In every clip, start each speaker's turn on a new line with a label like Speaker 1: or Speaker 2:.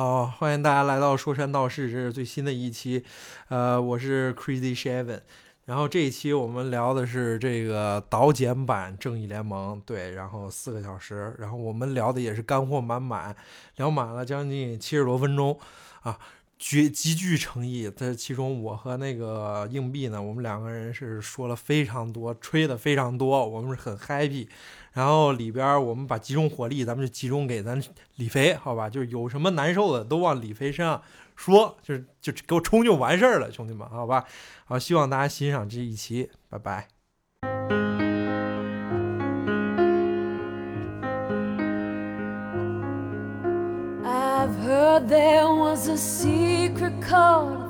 Speaker 1: 好，欢迎大家来到说山道事，这是最新的一期，呃，我是 Crazy Shaven，然后这一期我们聊的是这个导剪版正义联盟，对，然后四个小时，然后我们聊的也是干货满满，聊满了将近七十多分钟，啊。绝极具诚意，在其中我和那个硬币呢，我们两个人是说了非常多，吹的非常多，我们是很 happy。然后里边我们把集中火力，咱们就集中给咱李飞，好吧？就是有什么难受的都往李飞身上说，就是就给我冲就完事儿了，兄弟们，好吧？好，希望大家欣赏这一期，拜拜。
Speaker 2: I've heard there was a secret chord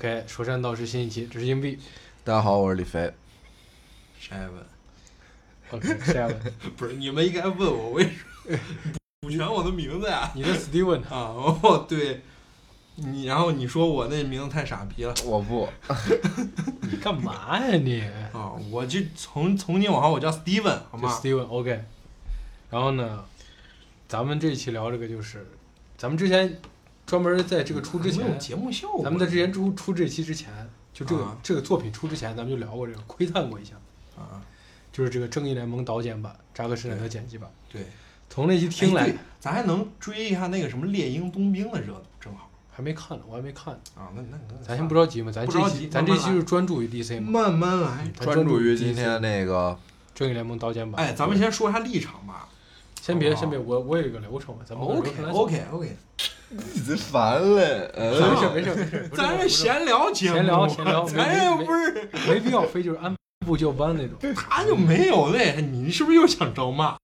Speaker 3: OK，说山道是新一期，这是硬币。
Speaker 4: 大家好，我是李飞。
Speaker 3: Seven。OK，Seven，
Speaker 1: 不是你们应该问我为什么补全我的名字呀？
Speaker 3: 你的 Steven，
Speaker 1: 啊，哦，对，你然后你说我那名字太傻逼了
Speaker 4: 我不，
Speaker 3: 你干嘛呀你？
Speaker 1: 啊，我就从从今往后我叫 Steven 好吗
Speaker 3: ？Steven，OK。然后呢，咱们这一期聊这个就是，咱们之前专门在这个出之
Speaker 1: 没有
Speaker 3: 前，
Speaker 1: 节目效果，
Speaker 3: 咱们在之前出出这期之前，就这个、
Speaker 1: 啊
Speaker 3: 这个作品出之前，咱们就聊过这个，窥探过一下，
Speaker 1: 啊，
Speaker 3: 就是这个《正义联盟》导剪版，扎克施耐德剪辑版。
Speaker 1: 对，
Speaker 3: 从那期听来、
Speaker 1: 哎咱还能追一下那个什么猎鹰冬兵的热度，正好
Speaker 3: 还没看呢，我还没看呢。
Speaker 1: 啊，那那那
Speaker 3: 咱先不着急嘛，咱这期咱这期是专注于 DC 嘛，
Speaker 1: 慢慢来。
Speaker 4: 专注于今天那个，
Speaker 3: 正义联盟导剪版。
Speaker 1: 哎，咱们先说一下立场吧。
Speaker 3: 先别先别，我我有一个流程嘛，咱们
Speaker 1: OK OK OK，
Speaker 4: 你这烦嘞，
Speaker 3: 没
Speaker 4: 呃，
Speaker 3: 事没事没事，
Speaker 1: 咱是闲聊节目，
Speaker 3: 闲聊闲聊
Speaker 1: 咱又不是，
Speaker 3: 没必要非就是按部就班那种。
Speaker 1: 他就没有嘞。你是不是又想招骂？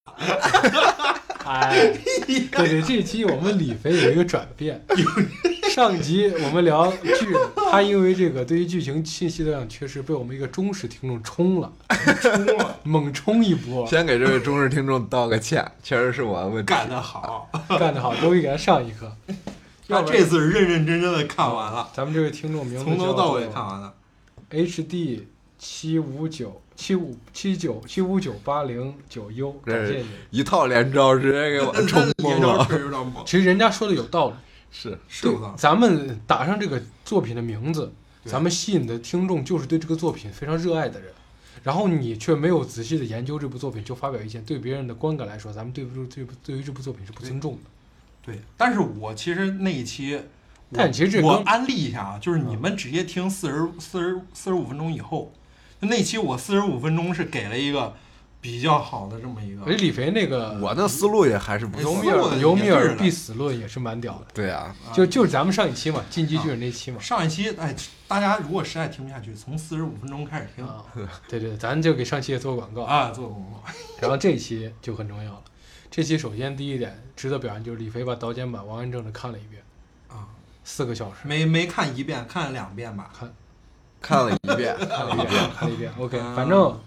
Speaker 3: 哎，对对，这一期我们李飞有一个转变。上集我们聊剧，他因为这个对于剧情信息量缺失，被我们一个忠实听众冲了，
Speaker 1: 冲了，
Speaker 3: 猛冲一波，
Speaker 4: 先给这位忠实听众道个歉，确实是我的问题。
Speaker 1: 干得好。
Speaker 3: 干得好，终于给他上一课。
Speaker 1: 他
Speaker 3: 要不然
Speaker 1: 这次是认认真真的看完了，
Speaker 3: 咱们这位听众名字
Speaker 1: 从头到尾
Speaker 3: 叫做
Speaker 1: 看完了。
Speaker 3: HD 七五九七五七九七五九八零九 U，感谢你。
Speaker 4: 一套连招直接给我冲
Speaker 1: 连
Speaker 4: 懵了。
Speaker 3: 其实人家说的有道理，
Speaker 4: 是，
Speaker 1: 是有道理。
Speaker 3: 咱们打上这个作品的名字，咱们吸引的听众就是对这个作品非常热爱的人，然后你却没有仔细的研究这部作品就发表意见，对别人的观感来说，咱们对不住对部对于这部作品是不尊重的。
Speaker 1: 对，但是我其实那一期，
Speaker 3: 但其实这
Speaker 1: 我安利一下啊，就是你们直接听四十四十四十五分钟以后，就那期我四十五分钟是给了一个比较好的这么一个
Speaker 3: 李肥那个
Speaker 4: 我的思路也还是不错
Speaker 3: 尤米尔尤米尔必死论也是蛮屌的，
Speaker 4: 对啊，
Speaker 1: 啊
Speaker 3: 就就是咱们上一期嘛，进击巨人那期嘛。
Speaker 1: 上一期，哎，大家如果实在听不下去，从四十五分钟开始听
Speaker 3: 啊，对对，咱就给上期也做广告。
Speaker 1: 啊，做广告。
Speaker 3: 然后这一期就很重要了。这期首先第一点值得表扬就是李肥把导剪版完完整整看了一遍，
Speaker 1: 啊，
Speaker 3: 四个小时，
Speaker 1: 没没看一遍，看了两遍吧。
Speaker 4: 看 了一遍，
Speaker 3: 看了一遍，看了一遍。OK，
Speaker 1: 啊
Speaker 3: 反正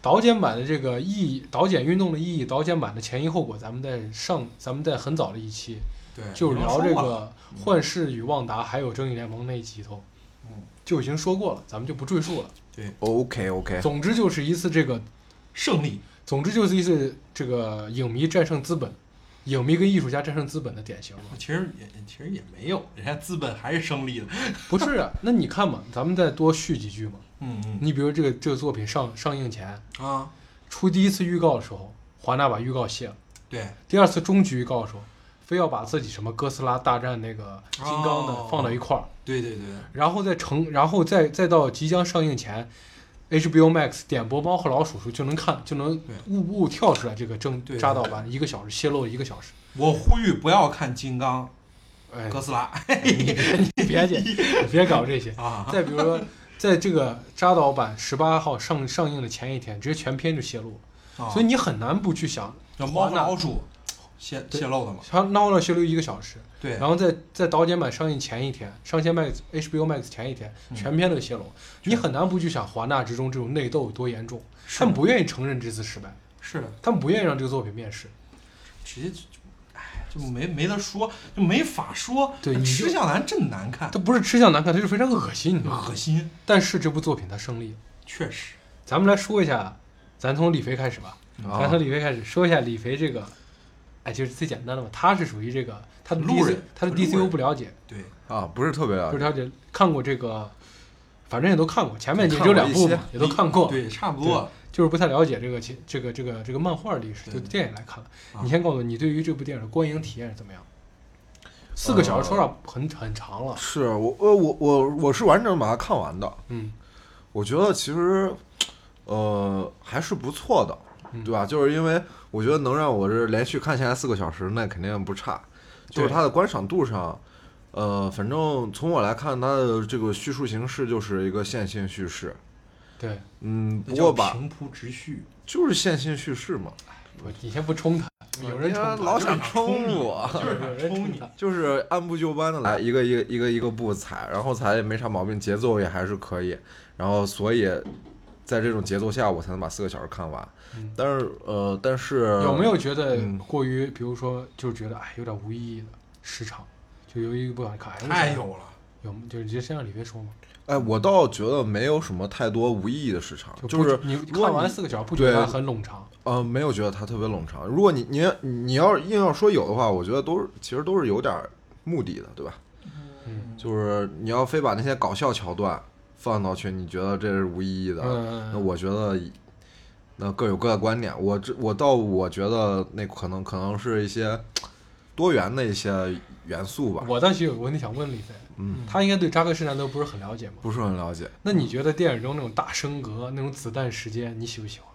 Speaker 3: 导剪版的这个意义，导剪运动的意义，导剪版的前因后果，咱们在上，咱们在很早的一期
Speaker 1: 对，
Speaker 3: 就聊这个幻视与旺达还有正义联盟那一集头，
Speaker 1: 嗯，
Speaker 3: 就已经说过了，咱们就不赘述了。
Speaker 4: 对 OK OK，
Speaker 3: 总之就是一次这个，
Speaker 1: 胜利。
Speaker 3: 总之就是一次这个影迷战胜资本，影迷跟艺术家战胜资本的典型吗。
Speaker 1: 其实也其实也没有，人家资本还是胜利的。
Speaker 3: 不是啊，那你看嘛，咱们再多续几句嘛。
Speaker 1: 嗯嗯
Speaker 3: 你比如这个这个作品上上映前
Speaker 1: 啊，
Speaker 3: 出第一次预告的时候，华纳把预告卸了；
Speaker 1: 对，
Speaker 3: 第二次终局预告的时候，非要把自己什么哥斯拉大战那个金刚的
Speaker 1: 哦
Speaker 3: 放到一块儿，
Speaker 1: 对对对，
Speaker 3: 然后再成，然后再再到即将上映前，HBO Max 点播《猫和老鼠》时候就能看，就能
Speaker 1: 对
Speaker 3: 呜呜跳出来这个正
Speaker 1: 对
Speaker 3: 扎导版一个小时泄露一个小时。
Speaker 1: 我呼吁不要看金刚、
Speaker 3: 哎，
Speaker 1: 哥斯拉
Speaker 3: 你别介，你别搞这些。
Speaker 1: 啊。
Speaker 3: 再比如说，在这个扎导版十八号上上映的前一天，直接全片就泄露了，
Speaker 1: 啊
Speaker 3: 所以你很难不去想，
Speaker 1: 猫和老鼠泄泄露的嘛？
Speaker 3: 它闹了泄露一个小时，
Speaker 1: 对，
Speaker 3: 然后在在导剪版上映前一天，上线 Max HBO Max 前一天，
Speaker 1: 嗯
Speaker 3: 全片都泄露，你很难不去想华纳之中这种内斗有多严重，他们不愿意承认这次失败，
Speaker 1: 是的，
Speaker 3: 他们不愿意让这个作品面世。
Speaker 1: 直接就就，哎，就没没得说，就没法说。
Speaker 3: 对你
Speaker 1: 吃相难真难看
Speaker 3: 它，不是吃相难看，它就是非常恶心，你知道吗？
Speaker 1: 恶心，
Speaker 3: 但是这部作品它胜利了。
Speaker 1: 确实。
Speaker 3: 咱们来说一下，咱从李飞开始吧，咱
Speaker 4: 啊
Speaker 3: 从李飞开始说一下李飞这个，哎，就是最简单的嘛，他是属于这个他的
Speaker 1: 路
Speaker 3: DC
Speaker 1: 人
Speaker 3: 他的 DCU 不了解，
Speaker 1: 对，
Speaker 4: 啊，不是特别了解
Speaker 3: 不是了解，看过这个，反正也都看过，前面也就两部嘛，也都看过，
Speaker 1: 对，差不多。
Speaker 3: 就是不太了解这个其这个这个这个漫画历史，就电影来看了。
Speaker 1: 啊
Speaker 3: 你先告诉我，你对于这部电影的观影体验是怎么样？四个小时说实话很很长了，
Speaker 4: 是我我我我我是完整把它看完的，
Speaker 3: 嗯，
Speaker 4: 我觉得其实呃还是不错的，
Speaker 3: 嗯
Speaker 4: 对吧？就是因为我觉得能让我这连续看下来四个小时，那肯定不差。就是它的观赏度上，呃，反正从我来看，它的这个叙述形式就是一个线性叙事。
Speaker 3: 对，
Speaker 4: 嗯，不过吧，
Speaker 1: 平铺直叙，
Speaker 4: 就是线性叙事嘛。
Speaker 3: 我你先不冲他，有人
Speaker 4: 想
Speaker 1: 就是想冲
Speaker 4: 我，
Speaker 1: 就是
Speaker 3: 有人
Speaker 1: 冲你。
Speaker 4: 就是按部就班的来，一个一个一个一个步踩，然后踩也没啥毛病，节奏也还是可以，然后所以在这种节奏下，我才能把四个小时看完。
Speaker 3: 嗯
Speaker 4: 但是呃，但是
Speaker 3: 有没有觉得
Speaker 4: 嗯
Speaker 3: 过于，比如说，就是觉得哎有点无意义的时长，就由于不想看，哎
Speaker 1: 太有了，
Speaker 3: 有就是直接先让李飞说嘛，
Speaker 4: 哎，我倒觉得没有什么太多无意义的时长，
Speaker 3: 就
Speaker 4: 就是
Speaker 3: 你看完四个小时不觉得它很冗长，
Speaker 4: 呃，没有觉得它特别冗长。如果你你你要硬要说有的话，我觉得都是其实都是有点目的的，对吧？
Speaker 3: 嗯
Speaker 4: 就是你要非把那些搞笑桥段放到去，你觉得这是无意义的，
Speaker 3: 嗯
Speaker 4: 那我觉得那各有各的观点。我这我倒我觉得那可能可能是一些多元的一些元素吧，
Speaker 3: 我倒是有个问题想问李飞，
Speaker 4: 嗯，
Speaker 3: 他应该对扎克施耐德不是很了解吗？
Speaker 4: 不是很了解。
Speaker 3: 那你觉得电影中那种大升格、那种子弹时间，你喜不喜欢？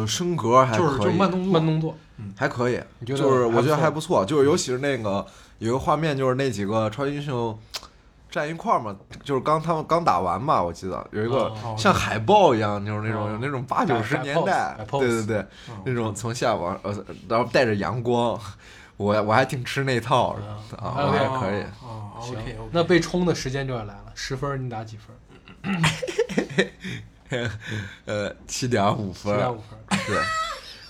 Speaker 4: 呃，升格还
Speaker 1: 就是
Speaker 4: 可以，
Speaker 1: 就慢动作，
Speaker 3: 慢动作，嗯
Speaker 4: 还可以，
Speaker 3: 你觉得
Speaker 4: 就是我觉得
Speaker 3: 还不
Speaker 4: 还不错，就是尤其是那个有一个画面，就是那几个超级英雄站一块儿嘛，就是刚他们刚打完嘛，我记得有一个
Speaker 3: 哦
Speaker 4: 像海报一样，就是那种
Speaker 3: 哦
Speaker 4: 有那种八九十年代对对对，
Speaker 1: 嗯
Speaker 4: 那种从下往呃，然后带着阳光，我我还挺吃那套的
Speaker 3: 啊
Speaker 4: 啊，我还可以。
Speaker 1: 啊
Speaker 3: 行
Speaker 1: ，OK，
Speaker 3: 那被冲的时间就要来了，十分你打几分？
Speaker 4: 呃，七点五分，
Speaker 3: 七点五分。
Speaker 4: 是，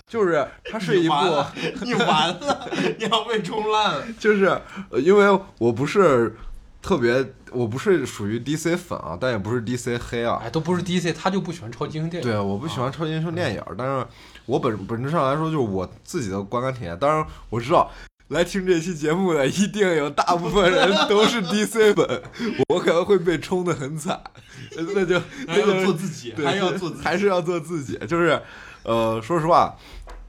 Speaker 4: 就是它是一部，
Speaker 1: 你完了，你要被冲烂了。
Speaker 4: 就是呃因为我不是特别，我不是属于 DC 粉啊，但也不是 DC 黑啊，
Speaker 3: 哎，都不是 DC，他就不喜欢超级英雄电影。
Speaker 4: 对，我不喜欢超级英雄电影儿，但是我本本质上来说，就是我自己的观感体验。当然，我知道来听这期节目的一定有大部分人都是 DC 粉，我可能会被冲得很惨，那就那就
Speaker 1: 做自己，
Speaker 4: 对
Speaker 1: 还要做自己。
Speaker 4: 还是要做自己。就是，呃，说实话，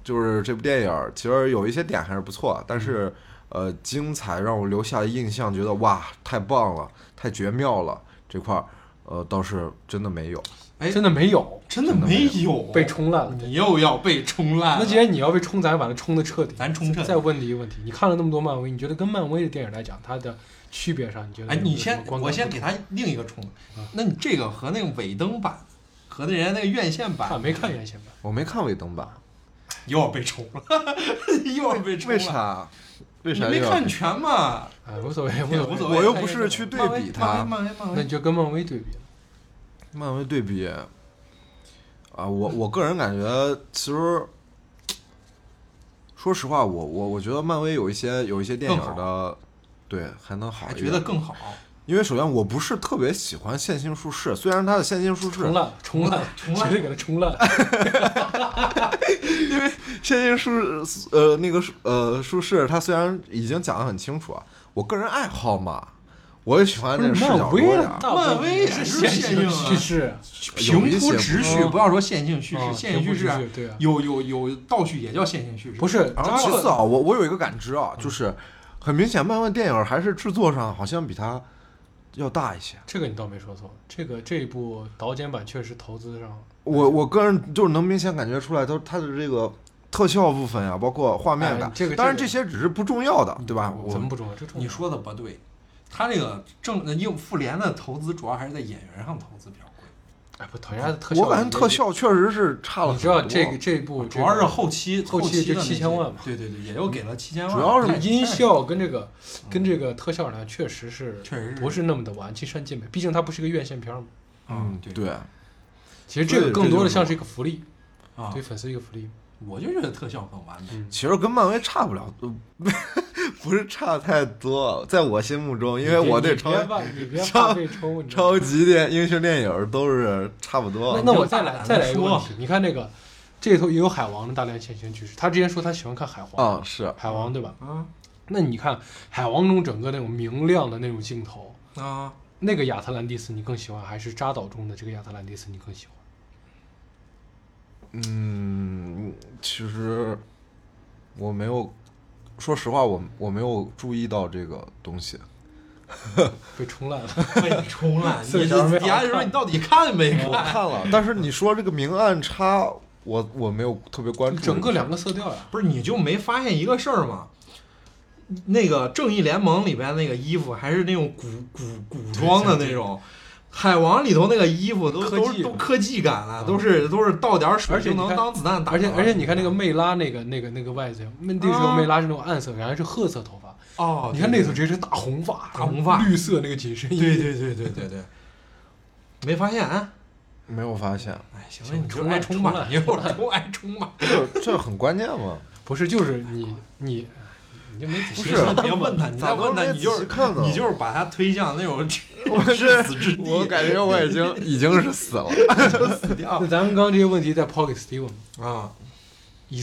Speaker 4: 就是这部电影儿其实有一些点还是不错，但是呃，精彩让我留下的印象，觉得哇，太棒了，太绝妙了，这块儿呃倒是真的没有。
Speaker 1: 哎，
Speaker 3: 真的没有
Speaker 1: 真的没有
Speaker 3: 被冲烂了。
Speaker 1: 你又要被冲烂了。
Speaker 3: 那既然你要被冲，咱把它冲的彻底。
Speaker 1: 咱冲彻底
Speaker 3: 再问你一个问题，你看了那么多漫威，你觉得跟漫威的电影来讲，它的区别上，你觉得
Speaker 1: 哎，你先我先给他另一个冲
Speaker 3: 啊。
Speaker 1: 那你这个和那个尾灯版，和那人家那个院线
Speaker 3: 看
Speaker 1: 版，
Speaker 3: 没看院线版？
Speaker 4: 我没看尾灯版，
Speaker 1: 又要被冲了，又要被冲了。
Speaker 4: 为？啥？为
Speaker 1: 你
Speaker 4: 啥
Speaker 1: 没看全嘛？
Speaker 3: 哎，无所谓，
Speaker 1: 也
Speaker 3: 无
Speaker 1: 无所谓
Speaker 4: 我又不是去对比它，
Speaker 3: 那你就跟漫威对比了。
Speaker 4: 漫威对比啊，我我个人感觉，其实说实话，我我我觉得漫威有一些有一些电影的，对还能好
Speaker 1: 还
Speaker 4: 一点。
Speaker 1: 觉得更好。
Speaker 4: 因为首先我不是特别喜欢线性术式，虽然它的线性术士
Speaker 3: 冲烂，冲烂，
Speaker 1: 冲烂
Speaker 3: 绝对给它冲烂。
Speaker 4: 线性术呃那个呃术式，它虽然已经讲得很清楚啊，我个人爱好嘛，我也喜欢那个视角多
Speaker 3: 漫威
Speaker 1: 也是
Speaker 3: 线
Speaker 1: 线性啊
Speaker 3: 叙事，
Speaker 1: 平铺直叙，
Speaker 3: 嗯
Speaker 1: 不要说线性叙
Speaker 3: 啊
Speaker 1: 事，线性叙事有有有倒叙也叫线性叙事。
Speaker 3: 不是
Speaker 4: 然后其次啊，我我有一个感知啊，就是很明显，漫威电影还是制作上好像比它要大一些。
Speaker 3: 这个你倒没说错，这个这一部导剪版确实投资上，
Speaker 4: 我我个人就是能明显感觉出来，它它的这个特效部分呀，包括画面感，
Speaker 3: 哎这个
Speaker 4: 当然
Speaker 3: 这
Speaker 4: 些只是不重要的，对吧？我
Speaker 3: 怎么不重要？这重要
Speaker 1: 你说的不对，他这个正因为复联的投资主要还是在演员上投资比较贵，
Speaker 3: 哎不，人家的特效，
Speaker 4: 我感觉特，效确实是差了
Speaker 3: 你。知道这个这部
Speaker 1: 主要是后期
Speaker 3: 后期就
Speaker 1: 期的那些
Speaker 3: 7000万嘛
Speaker 1: 对对对，也就给了七千万，
Speaker 4: 主要是
Speaker 3: 音效跟这个跟这个特效呢确实是
Speaker 1: 确实是
Speaker 3: 不是那么的完尽善尽美，毕竟它不是一个院线片嘛。
Speaker 1: 嗯对
Speaker 4: 对，
Speaker 3: 其实这个更多的像是一个福利，
Speaker 1: 啊
Speaker 3: 对，粉丝一个福利。
Speaker 1: 我就觉得特效很完美。
Speaker 3: 嗯，
Speaker 4: 其实跟漫威差不了，呃不是差太多。在我心目中，因为我对超
Speaker 3: 你别怕你别
Speaker 4: 超超级电英雄电影都是差不多
Speaker 3: 那。那我再来再来一个
Speaker 1: 说
Speaker 3: 问题，你看那个这里头也有海王的大量现行趋势，他之前说他喜欢看海王，
Speaker 4: 啊，是
Speaker 3: 海王对吧？
Speaker 1: 啊
Speaker 3: 那你看海王中整个那种明亮的那种镜头，
Speaker 1: 啊，
Speaker 3: 那个亚特兰蒂斯你更喜欢，还是扎导中的这个亚特兰蒂斯你更喜欢？
Speaker 4: 嗯，其实我没有，说实话，我我没有注意到这个东西。
Speaker 3: 被冲烂了。
Speaker 1: 被你冲烂，
Speaker 3: 你
Speaker 1: 你
Speaker 3: 个小时
Speaker 1: 说你到底看没看？
Speaker 4: 我看了，但是你说这个明暗差，我我没有特别关注。
Speaker 3: 整个两个色调呀，
Speaker 1: 不是你就没发现一个事儿吗？那个正义联盟里边那个衣服还是那种古古古装的那种，海王里头那个衣服都
Speaker 3: 科技
Speaker 1: 都都科技感了，
Speaker 3: 嗯
Speaker 1: 都是都是倒点水就能当子弹打。
Speaker 3: 而且而且你看那个魅拉那个那个那个外形，那那时候魅拉是那种暗色，原来是褐色头发，
Speaker 1: 哦，
Speaker 3: 你看那头直接是大红发，
Speaker 1: 大红发
Speaker 3: 绿色那个紧身衣，
Speaker 1: 对对对对对对，没发现？啊，
Speaker 4: 没有发现，哎
Speaker 1: 行了，你就
Speaker 3: 冲烂
Speaker 1: 爱冲吧
Speaker 3: 冲，烂
Speaker 1: 你就冲爱冲吧。
Speaker 4: 这这很关键嘛。
Speaker 3: 不是就是你你你就没仔细
Speaker 4: 不是
Speaker 3: 看
Speaker 1: 别问他，你再问他，你就是
Speaker 4: 看
Speaker 1: 你就是把他推向那种
Speaker 4: 我
Speaker 1: 致
Speaker 4: 是
Speaker 1: 死之地。
Speaker 4: 我感觉我已经已经是死了。
Speaker 1: 死 掉
Speaker 3: 那咱们刚刚这些问题再抛给 Steven，
Speaker 1: 啊！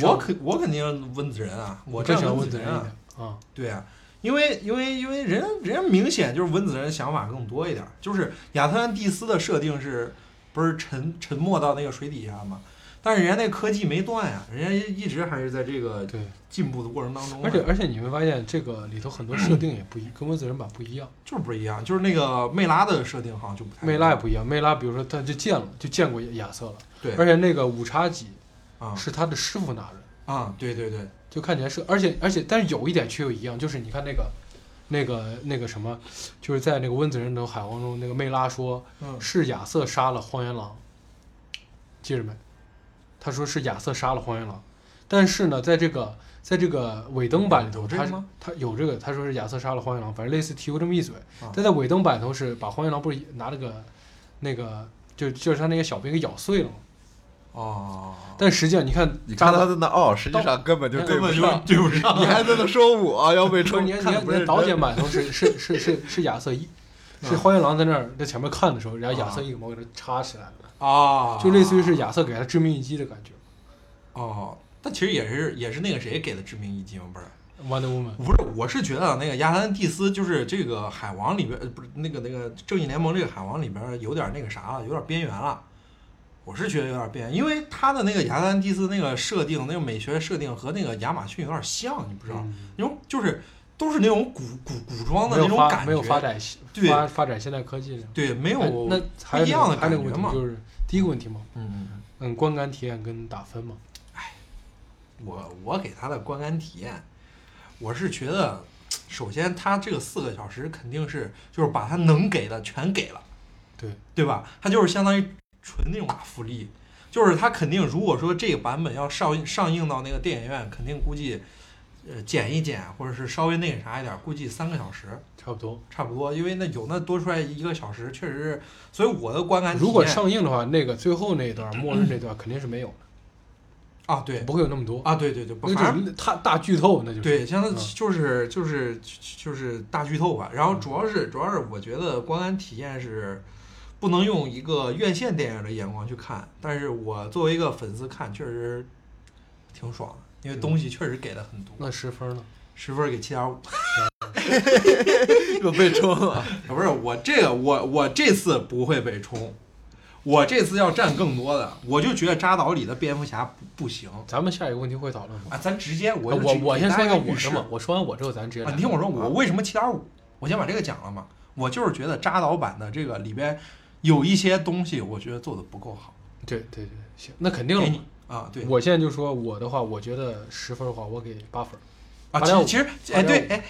Speaker 1: 我肯我肯定温子仁啊，我站
Speaker 3: 更喜欢温
Speaker 1: 子
Speaker 3: 仁啊。啊，
Speaker 1: 对啊，因为因为因为人人家明显就是温子仁想法更多一点儿，就是亚特兰蒂斯的设定是不是沉沉没到那个水底下嘛？但是人家那科技没断呀，人家一直还是在这个
Speaker 3: 对，
Speaker 1: 进步的过程当中啊，
Speaker 3: 而且而且你会发现这个里头很多设定也不一，跟温子仁版不一样。
Speaker 1: 就是不一样，就是那个魅拉的设定好像就不太一样。
Speaker 3: 魅拉也不一样，魅拉比如说他就见了，就见过亚瑟了，
Speaker 1: 对。
Speaker 3: 而且那个五叉戟
Speaker 1: 啊
Speaker 3: 是他的师傅拿的，
Speaker 1: 啊，对对对，
Speaker 3: 就看起来是，而且而且但是有一点却又一样，就是你看那个那个那个什么，就是在那个温子仁的海王中，那个魅拉说
Speaker 1: 嗯。
Speaker 3: 是亚瑟杀了荒原狼，记着没？他说是亚瑟杀了荒原狼，但是呢，在这个在这个尾灯版里头，他是
Speaker 1: 有这个吗
Speaker 3: 他有这个，他说是亚瑟杀了荒原狼，反正类似提过这么一嘴
Speaker 1: 啊。
Speaker 3: 但在尾灯版里头是把荒原狼不是拿那个那个就就是他那个小兵给咬碎了嘛？
Speaker 1: 哦，
Speaker 3: 但实际上你看
Speaker 4: 你看
Speaker 3: 扎
Speaker 4: 他在那哦，实际上根本就对
Speaker 1: 根本就
Speaker 4: 不上。
Speaker 1: 对不上，
Speaker 4: 你还在那说我 要被冲，
Speaker 3: 不是你看
Speaker 4: 不认真
Speaker 3: 剪版头是是是是是亚瑟一，是
Speaker 1: 啊
Speaker 3: 荒原狼在那儿在前面看的时候，然后亚瑟
Speaker 1: 啊
Speaker 3: 一个毛给他插起来了，
Speaker 1: 啊，
Speaker 3: 就类似于是亚瑟给他致命一击的感觉。
Speaker 1: 哦，但其实也是也是那个谁给的致命一击吗？不是。
Speaker 3: Wonder Woman
Speaker 1: 不是，我是觉得那个亚特兰蒂斯就是这个海王里边，呃不是那个那个正义联盟这个海王里边有点那个啥了，有点边缘了。我是觉得有点边缘，因为他的那个亚特兰蒂斯那个设定，那个美学设定和那个亚马逊有点像，你不知道？
Speaker 3: 嗯
Speaker 1: 为就是都是那种古古古装的那种感觉，
Speaker 3: 没有发展
Speaker 1: 对
Speaker 3: 发发展现代科技的。
Speaker 1: 对，没有
Speaker 3: 哎那
Speaker 1: 不一样的感觉嘛
Speaker 3: 就是第一个问题嘛，
Speaker 1: 嗯嗯嗯。
Speaker 3: 嗯，观感体验跟打分嘛。
Speaker 1: 我我给他的观感体验，我是觉得，首先他这个四个小时肯定是就是把他能给的全给了，
Speaker 3: 对
Speaker 1: 对吧？他就是相当于纯那种大福利，就是他肯定如果说这个版本要上映上映到那个电影院，肯定估计呃剪一剪或者是稍微那个啥一点，估计三个小时。
Speaker 3: 差不多。
Speaker 1: 差不多，因为那有那多出来一个小时，确实是，所以我的观感
Speaker 3: 如果上映的话，那个最后那一段末日那段肯定是没有。的，
Speaker 1: 啊对。
Speaker 3: 不会有那么多。
Speaker 1: 啊对对对，
Speaker 3: 那
Speaker 1: 反正
Speaker 3: 就是大大剧透，那就是。
Speaker 1: 对，相当
Speaker 3: 嗯。
Speaker 1: 就是就是就是大剧透吧。然后主要是主要是我觉得观感体验是不能用一个院线电影的眼光去看，但是我作为一个粉丝看，确实挺爽的，因为东西确实给的很多。
Speaker 3: 那十分呢？
Speaker 1: 十分给七点五，
Speaker 4: 又被冲了。
Speaker 1: 不是我这个我我这次不会被冲，我这次要占更多的，我就觉得扎导里的蝙蝠侠不不行
Speaker 3: 咱们下一个问题会讨论吗？
Speaker 1: 啊，咱直接我
Speaker 3: 我我先说一个我的嘛，我说完我之后咱直接
Speaker 1: 啊，你听我说，我为什么七点五？我先把这个讲了嘛。我就是觉得扎导版的这个里边有一些东西，我觉得做的不够好。
Speaker 3: 对对对，行，那肯定了嘛。
Speaker 1: 啊，对
Speaker 3: 我现在就说我的话，我觉得十分的话，我给八分。
Speaker 1: 啊，其实其实哎对哎，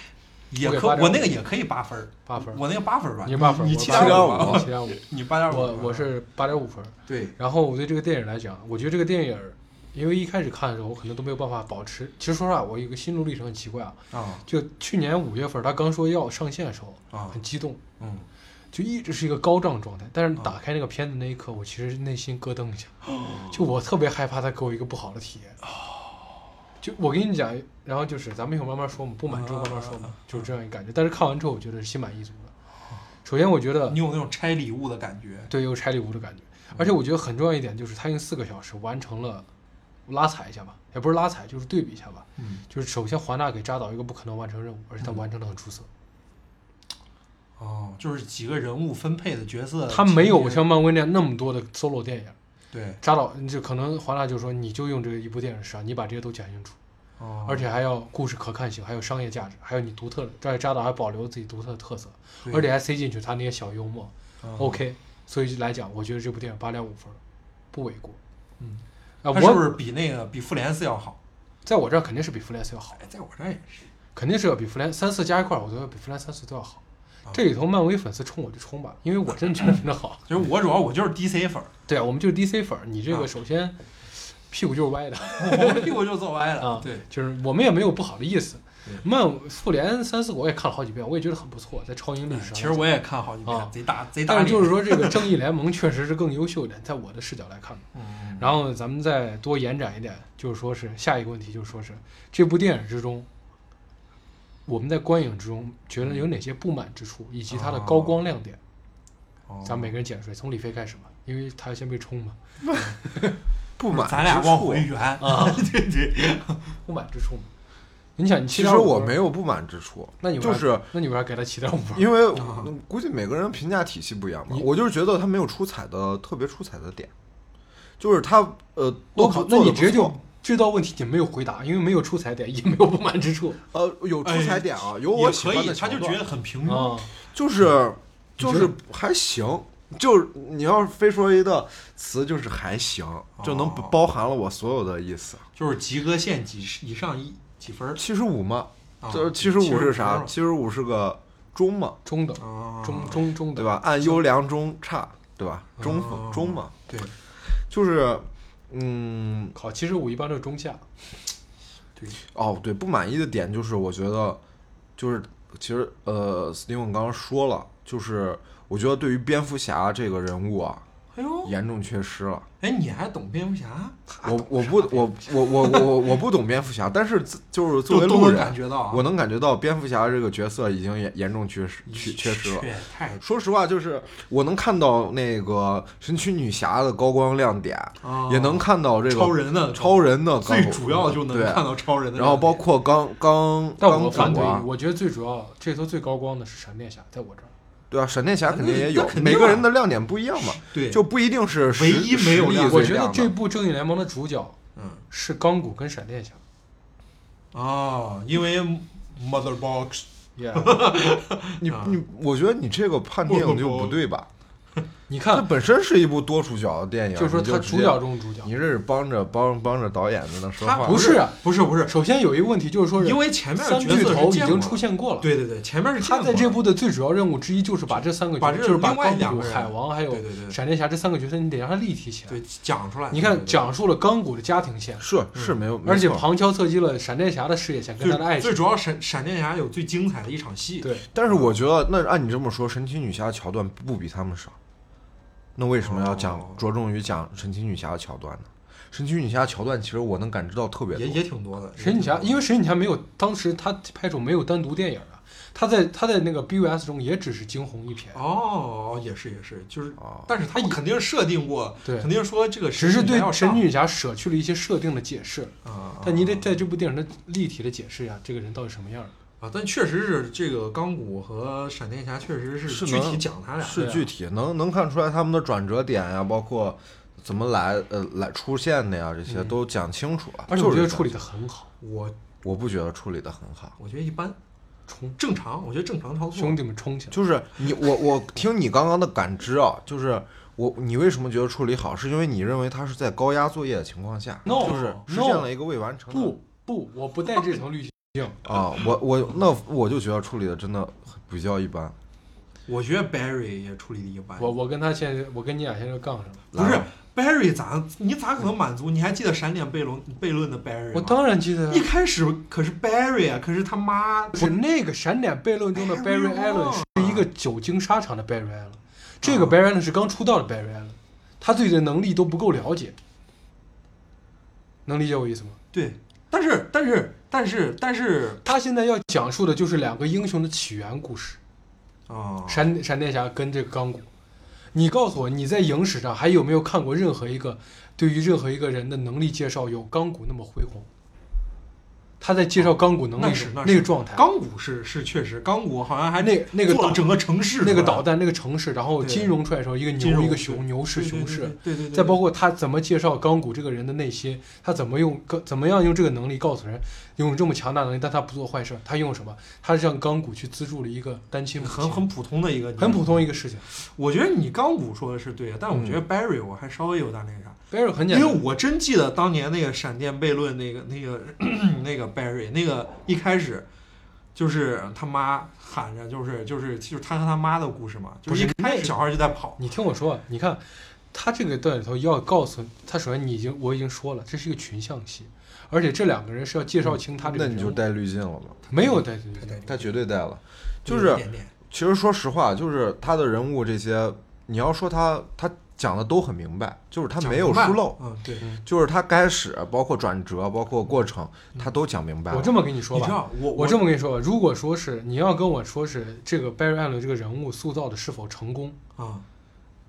Speaker 1: 也可
Speaker 3: 我
Speaker 1: 那个也可以八分儿，
Speaker 3: 八分儿，
Speaker 1: 我那个八分儿吧，
Speaker 3: 你八分，
Speaker 1: 你
Speaker 3: 我
Speaker 1: 七点五 你八点五，
Speaker 3: 我我是八点五分儿。
Speaker 1: 对，
Speaker 3: 然后我对这个电影来讲，我觉得这个电影，因为一开始看的时候，我可能都没有办法保持。其实说实话，我有一个心路历程很奇怪啊，
Speaker 1: 啊
Speaker 3: 就去年五月份他刚说要上线的时候，
Speaker 1: 啊
Speaker 3: 很激动，
Speaker 1: 嗯，
Speaker 3: 就一直是一个高涨状态。但是打开那个片子那一刻，我其实内心咯噔一下，就我特别害怕他给我一个不好的体验。就我跟你讲，然后就是咱们一会儿慢慢说嘛，不满之后慢慢说嘛，就是这样一个感觉。但是看完之后，我觉得是心满意足的。首先，我觉得
Speaker 1: 你有那种拆礼物的感觉，
Speaker 3: 对，有拆礼物的感觉。而且我觉得很重要一点就是，他用四个小时完成了拉踩一下吧，也不是拉踩，就是对比一下吧。
Speaker 1: 嗯，
Speaker 3: 就是首先华纳给扎导一个不可能完成任务，而且他完成的很出色。
Speaker 1: 哦，就是几个人物分配的角色，
Speaker 3: 他没有像漫威那样那么多的 solo 电影，
Speaker 1: 对，
Speaker 3: 扎导就可能华纳就说你就用这个一部电影上，你把这些都讲清楚，
Speaker 1: 哦，
Speaker 3: 而且还要故事可看性，还有商业价值，还有你独特的，而且扎导还保留自己独特的特色，而且还塞进去他那些小幽默。
Speaker 1: 哦
Speaker 3: OK，所以来讲，我觉得这部电影八点五分，不为过。
Speaker 1: 嗯，
Speaker 3: 啊，我
Speaker 1: 是不是比那个比复联四要好？
Speaker 3: 在我这儿肯定是比复联四要好，
Speaker 1: 哎，在我这儿也是，
Speaker 3: 肯定是要比复联三四加一块儿，我觉得比复联三四都要好。
Speaker 1: 啊
Speaker 3: 这里头漫威粉丝冲我就冲吧，因为我真的觉得真的好。
Speaker 1: 就是我主要我就是 DC 粉儿，
Speaker 3: 对啊，我们就是 DC 粉儿，你这
Speaker 1: 啊
Speaker 3: 个首先屁股就是歪的，
Speaker 1: 我屁股就坐歪了，
Speaker 3: 啊
Speaker 1: 对，
Speaker 3: 就是我们也没有不好的意思。漫复联三四我也看了好几遍，我也觉得很不错，在超英历史上。
Speaker 1: 其实我也看好几遍
Speaker 3: 啊，
Speaker 1: 贼大贼大脸，
Speaker 3: 但是就是说，这个正义联盟确实是更优秀一点，在我的视角来看。
Speaker 1: 嗯，
Speaker 3: 然后咱们再多延展一点，就是说是下一个问题，就是说是这部电影之中，我们在观影之中觉得有哪些不满之处，以及它的高光亮点，
Speaker 1: 哦
Speaker 3: 咱们每个人简述，从李飞开始吧，因为他先被冲嘛。
Speaker 4: 不满
Speaker 1: 咱俩
Speaker 4: 之处
Speaker 1: 往回圆
Speaker 3: 啊
Speaker 1: 对对，
Speaker 3: 不满之处嘛。你想，你
Speaker 4: 其实我没有不满之处，
Speaker 3: 那你为啥
Speaker 4: 就是
Speaker 3: 那你为啥给他七点五分？
Speaker 4: 因为估计每个人评价体系不一样吧。我就是觉得他没有出彩的特别出彩的点，就是他呃都
Speaker 3: 考，那你直接就这道问题你没有回答，因为没有出彩点，也没有不满之处
Speaker 4: 呃有出彩点啊，有我
Speaker 1: 也可以，
Speaker 4: 喜欢的桥段
Speaker 1: 他就觉得很平庸，
Speaker 3: 啊。
Speaker 4: 就是就是还行，就是你要是非说一个词，就是还行，就能
Speaker 1: 哦
Speaker 4: 包含了我所有的意思。
Speaker 1: 就是及格线几以上一几分儿，
Speaker 4: 七十五嘛，
Speaker 1: 啊
Speaker 4: 这七十五是啥
Speaker 1: ？75
Speaker 4: 七十五是个中嘛，
Speaker 3: 中等，
Speaker 1: 啊，
Speaker 3: 中中中等，
Speaker 4: 对吧？按优良中差，对吧？中
Speaker 1: 哦
Speaker 4: 中嘛，
Speaker 1: 对，
Speaker 4: 就是嗯，
Speaker 3: 考七十五一般都是中下。
Speaker 4: 哦，对，不满意的点就是我觉得，就是其实呃，，Steven 刚刚说了，就是我觉得对于蝙蝠侠这个人物啊，
Speaker 1: 哎呦，
Speaker 4: 严重缺失了。
Speaker 1: 哎，你还懂蝙蝠侠？
Speaker 4: 我我不我我我我我不懂蝙蝠侠，但是就是作为路人，
Speaker 1: 感觉到啊，
Speaker 4: 我能感觉到蝙蝠侠这个角色已经严严重缺失缺缺失了。说实话，就是我能看到那个神奇女侠的高光亮点，
Speaker 1: 啊
Speaker 4: 也能看到这个
Speaker 1: 超人的
Speaker 4: 超人的
Speaker 1: 最
Speaker 4: 高
Speaker 1: 主要就能看到超人的，
Speaker 4: 然后包括刚刚
Speaker 3: 但
Speaker 4: 钢
Speaker 3: 我反我觉得最主要这头最高光的是闪电侠，在我这儿。
Speaker 4: 对啊，闪电侠肯定也有每个
Speaker 1: 啊
Speaker 4: 人的亮点不一样嘛，
Speaker 1: 对，
Speaker 4: 就不一定是
Speaker 1: 唯一没有亮点
Speaker 3: 我觉得这部正义联盟的主角
Speaker 1: 嗯
Speaker 3: 是钢骨跟闪电侠。
Speaker 1: 啊，因为 Mother Box
Speaker 3: Yeah，
Speaker 4: 你
Speaker 1: 啊
Speaker 4: 你，我觉得你这个判定就
Speaker 1: 不不不
Speaker 4: 不
Speaker 3: 你
Speaker 4: 它
Speaker 3: 看，
Speaker 4: 本身是一部多主角的电影，
Speaker 3: 就是说
Speaker 4: 你直接
Speaker 3: 他主角中的主角
Speaker 4: 你，这是帮着帮帮着导演在那说话，
Speaker 3: 不是啊
Speaker 1: 不是不是，
Speaker 3: 首先有一个问题就是说是
Speaker 1: 因为前面
Speaker 3: 三巨头已经出现过了。
Speaker 1: 对对对，前面是
Speaker 3: 他在这部的最主要任务之一就是把这三个角色，就是把钢骨、海王还有闪电侠这三个角色，你得让他立体起来。
Speaker 1: 对讲出来，
Speaker 3: 你看，讲述了钢骨的家庭线，
Speaker 4: 是是没有，
Speaker 3: 而且旁敲侧击了闪电侠的事业线跟他的爱情。
Speaker 1: 最最主要闪闪电侠有最精彩的一场戏，
Speaker 3: 对，
Speaker 4: 但是我觉得，那按你这么说，神奇女侠桥段不比他们少，那为什么要讲、
Speaker 1: 哦
Speaker 4: 着重于讲神奇女侠的桥段呢？神奇女侠桥段其实我能感知到特别多。
Speaker 1: 也，也挺多的。
Speaker 3: 神奇女侠，因为神奇女侠没有当时她拍出没有单独电影啊，他在她在那个 BUS 中也只是惊鸿一瞥，
Speaker 1: 哦，也是也是，就是，
Speaker 4: 啊，
Speaker 1: 但是她肯定设定过，
Speaker 3: 对。
Speaker 1: 肯定说这个
Speaker 3: 只是对神奇女侠舍去了一些设定的解释，
Speaker 1: 啊，
Speaker 3: 但你得在这部电影的立体的解释一下，这个人到底什么样儿。
Speaker 1: 啊，但确实是这个钢骨和闪电侠确实是具体讲他俩，
Speaker 4: 是具体能能看出来他们的转折点呀，包括怎么来呃来出现的呀，这些
Speaker 1: 嗯
Speaker 4: 都讲清楚了。
Speaker 3: 而且我觉得处理的很好，
Speaker 1: 我
Speaker 4: 我不觉得处理的很好，
Speaker 1: 我觉得一般，
Speaker 3: 冲
Speaker 1: 正常，我觉得正常操作。
Speaker 3: 兄弟们冲起来！
Speaker 4: 就是你我我听你刚刚的感知啊，就是我你为什么觉得处理好，是因为你认为它是在高压作业的情况下
Speaker 3: No，
Speaker 4: 就是实现了一个未完成的
Speaker 3: 不不，我不带这层滤镜。境。
Speaker 4: 啊，我我那我就觉得处理的真的比较一般。
Speaker 1: 我觉得 Barry 也处理的一般。
Speaker 3: 我我跟他现在，我跟你俩现在杠上了。
Speaker 1: 不是 Barry 咋你咋可能满足？你还记得闪点悖论悖论的 Barry 吗？
Speaker 3: 我当然记得啊
Speaker 1: 一，开始可是 Barry 啊，可是他妈
Speaker 3: 不是那个闪点悖论中的 Barry
Speaker 1: Barry
Speaker 3: Allen 是一个久经沙场的 Barry Allen，这个 Barry Allen 是刚出道的 Barry Allen，他对这能力都不够了解，能理解我意思吗？
Speaker 1: 对，但是但是但是但是
Speaker 3: 他现在要讲述的就是两个英雄的起源故事，
Speaker 1: 哦，
Speaker 3: 闪闪电侠跟这个钢骨。你告诉我，你在影史上还有没有看过任何一个对于任何一个人的能力介绍有钢骨那么恢宏？他在介绍钢骨能力时
Speaker 1: 那
Speaker 3: 个状态，
Speaker 1: 钢骨是是确实，钢骨好像还
Speaker 3: 那那个导
Speaker 1: 整个城市，
Speaker 3: 那个导弹那个城市，然后金融出来的时候，一个牛一个熊，牛是
Speaker 1: 对
Speaker 3: 熊市，
Speaker 1: 对对对对，
Speaker 3: 再包括他怎么介绍钢骨这个人的内心，他怎么用怎么样用这个能力告诉人，拥有这么强大能力，但他不做坏事，他用什么？他让钢骨去资助了一个单亲，
Speaker 1: 很很普通的一个
Speaker 3: 很普。通一个事情。
Speaker 1: 我觉得你钢骨说的是对的，但我觉得 Barry 我还稍微有点那个啥，
Speaker 3: Barry 很简单，
Speaker 1: 因为我真记得当年那个闪电悖论那个那个 那个 Barry 那个一开始就是他妈喊着就是就是就是他和他妈的故事嘛，就是一
Speaker 3: 不是那
Speaker 1: 开始小孩就在跑，
Speaker 3: 你听我说，你看他这个段里头要告诉他，首先你已经我已经说了，这是一个群像戏，而且这两个人是要介绍清他这个人物，
Speaker 4: 那你就带滤镜了吗？
Speaker 3: 没有带
Speaker 4: 他绝对带了。就是
Speaker 1: 点点
Speaker 4: 其实说实话，就是他的人物这些，你要说他他讲的都很明白，就是他没有疏漏，
Speaker 1: 嗯，对。
Speaker 4: 就是他开始包括转折，包括过程，他都讲明白了。
Speaker 3: 我这么跟你说吧，
Speaker 1: 你我
Speaker 3: 我这么跟你说吧，如果说是你要跟我说是这个 Barry Allen 这个人物塑造的是否成功，
Speaker 1: 啊，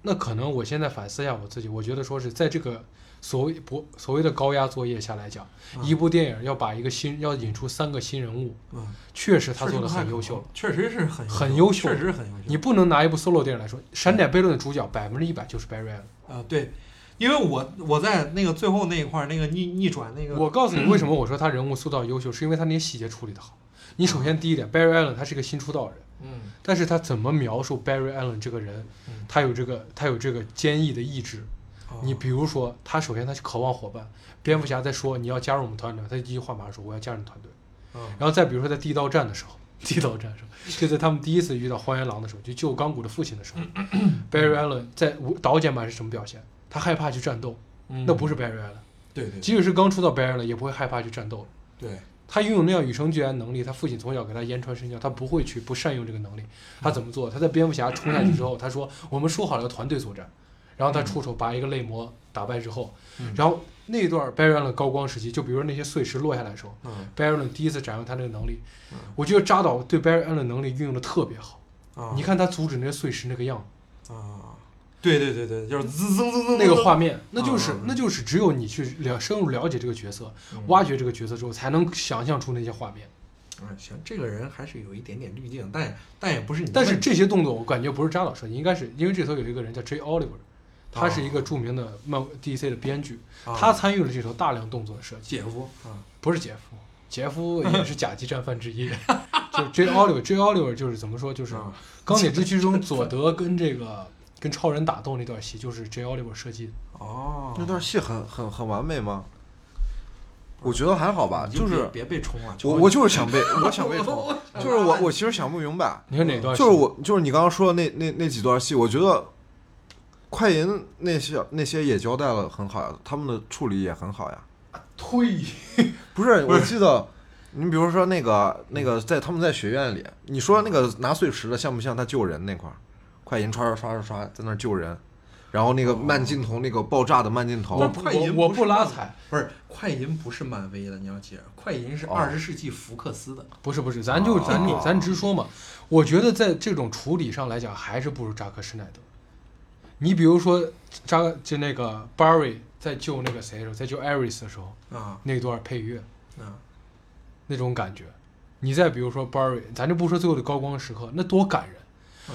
Speaker 3: 那可能我现在反思一下我自己，我觉得说是在这个所谓不所谓的高压作业下来讲，
Speaker 1: 嗯
Speaker 3: 一部电影要把一个新要引出三个新人物，
Speaker 1: 嗯，
Speaker 3: 确实他做的很优秀
Speaker 1: 了。，确实是很
Speaker 3: 很优秀
Speaker 1: 确实是很优秀。
Speaker 3: 你不能拿一部 solo 电影来说，《闪点悖论》的主角百分之一百就是 Barry Allen。
Speaker 1: 啊，对，因为我我在那个最后那一块儿那个逆逆转那个，
Speaker 3: 我告诉你为什么 我说他人物塑造优秀，是因为他那些细节处理的好。你首先第一点，Barry Allen 他是个新出道人。
Speaker 1: 嗯
Speaker 3: 但是他怎么描述 Barry Allen 这个人
Speaker 1: 嗯？
Speaker 3: 他有这个他有这个坚毅的意志。
Speaker 1: 哦
Speaker 3: 你比如说，他首先他是渴望伙伴。蝙蝠侠在说你要加入我们团队，他第一句话马上说我要加入你团队。
Speaker 1: 嗯
Speaker 3: 然后再比如说在地道战的时候，地道战的时候，就在他们第一次遇到荒原狼的时候，就救钢骨的父亲的时候，Barry Allen 在无导剪版是什么表现？他害怕去战斗，
Speaker 1: 嗯
Speaker 3: 那不是 Barry Allen。
Speaker 1: 对对
Speaker 3: 即使是刚出道 Barry Allen 也不会害怕去战斗。
Speaker 1: 对，
Speaker 3: 他拥有那样与生俱来的能力，他父亲从小给他言传身教，他不会去不善用这个能力。他怎么做？他在蝙蝠侠冲下去之后，他说：“我们说好了要团队作战。”然后他出手把一个类魔打败之后，
Speaker 1: 嗯
Speaker 3: 然后那段 Barry Allen 高光时期，就比如说那些碎石落下来的时候
Speaker 1: 嗯
Speaker 3: ，Barry Allen 第一次展现他那个能力
Speaker 1: 嗯，
Speaker 3: 我觉得扎导对 Barry Allen 能力运用的特别好。
Speaker 1: 啊，
Speaker 3: 你看他阻止那些碎石那个样子，
Speaker 1: 啊，对对对对，就是滋滋滋滋
Speaker 3: 那个画面，那就是
Speaker 1: 嗯
Speaker 3: 那就是只有你去了深入了解这个角色，
Speaker 1: 嗯
Speaker 3: 挖掘这个角色之后，才能想象出那些画面。
Speaker 1: 嗯，行，这个人还是有一点点滤镜，但但也不是你
Speaker 3: 但是这些动作我感觉不是扎导设计，应该是因为这头有一个人叫 J. Oliver，他是一个著名的漫 DC 的编剧，
Speaker 1: 啊
Speaker 3: 他参与了这头大量动作的设计，
Speaker 1: 姐夫啊，
Speaker 3: 不是杰夫，杰夫 也是甲级战犯之一，就是 J. Oliver，J. Oliver 就是怎么说，就是
Speaker 1: 啊
Speaker 3: 钢铁之躯中佐德跟这个跟超人打斗那段戏，就是 J. Oliver 设计的。
Speaker 1: 哦，
Speaker 4: 那段戏很很很完美吗？我觉得还好吧，就是
Speaker 1: 别被冲了，
Speaker 4: 我我就是想被我想被 冲，就是我我其实想不明白，
Speaker 3: 你看哪段戏？
Speaker 4: 就是我就是你刚刚说的那那那几段戏，我觉得快银那些那些也交代了很好呀，他们的处理也很好呀。
Speaker 3: 退，
Speaker 4: 不是，我记得你比如说那个那个在他们在学院里，你说那个拿碎石的像不像他救人那块儿？快银刷刷刷刷刷在那儿救人，然后那个慢镜头那个爆炸的慢镜头
Speaker 3: 我，
Speaker 1: 快银
Speaker 3: 我
Speaker 1: 不
Speaker 3: 拉踩，
Speaker 1: 不是快银不是漫威的，你要记着，快银是
Speaker 4: 哦
Speaker 1: 二十世纪福克斯的。
Speaker 3: 不是不是，咱就咱就咱直说嘛。我觉得在这种处理上来讲，还是不如扎克施耐德。你比如说扎就那个 Barry 在救那个谁的时候，在救 Iris 的时候，
Speaker 1: 啊
Speaker 3: 那段配乐
Speaker 1: 啊，
Speaker 3: 那种感觉，你再比如说 Barry，咱就不说最后的高光时刻，那多感人。
Speaker 1: 嗯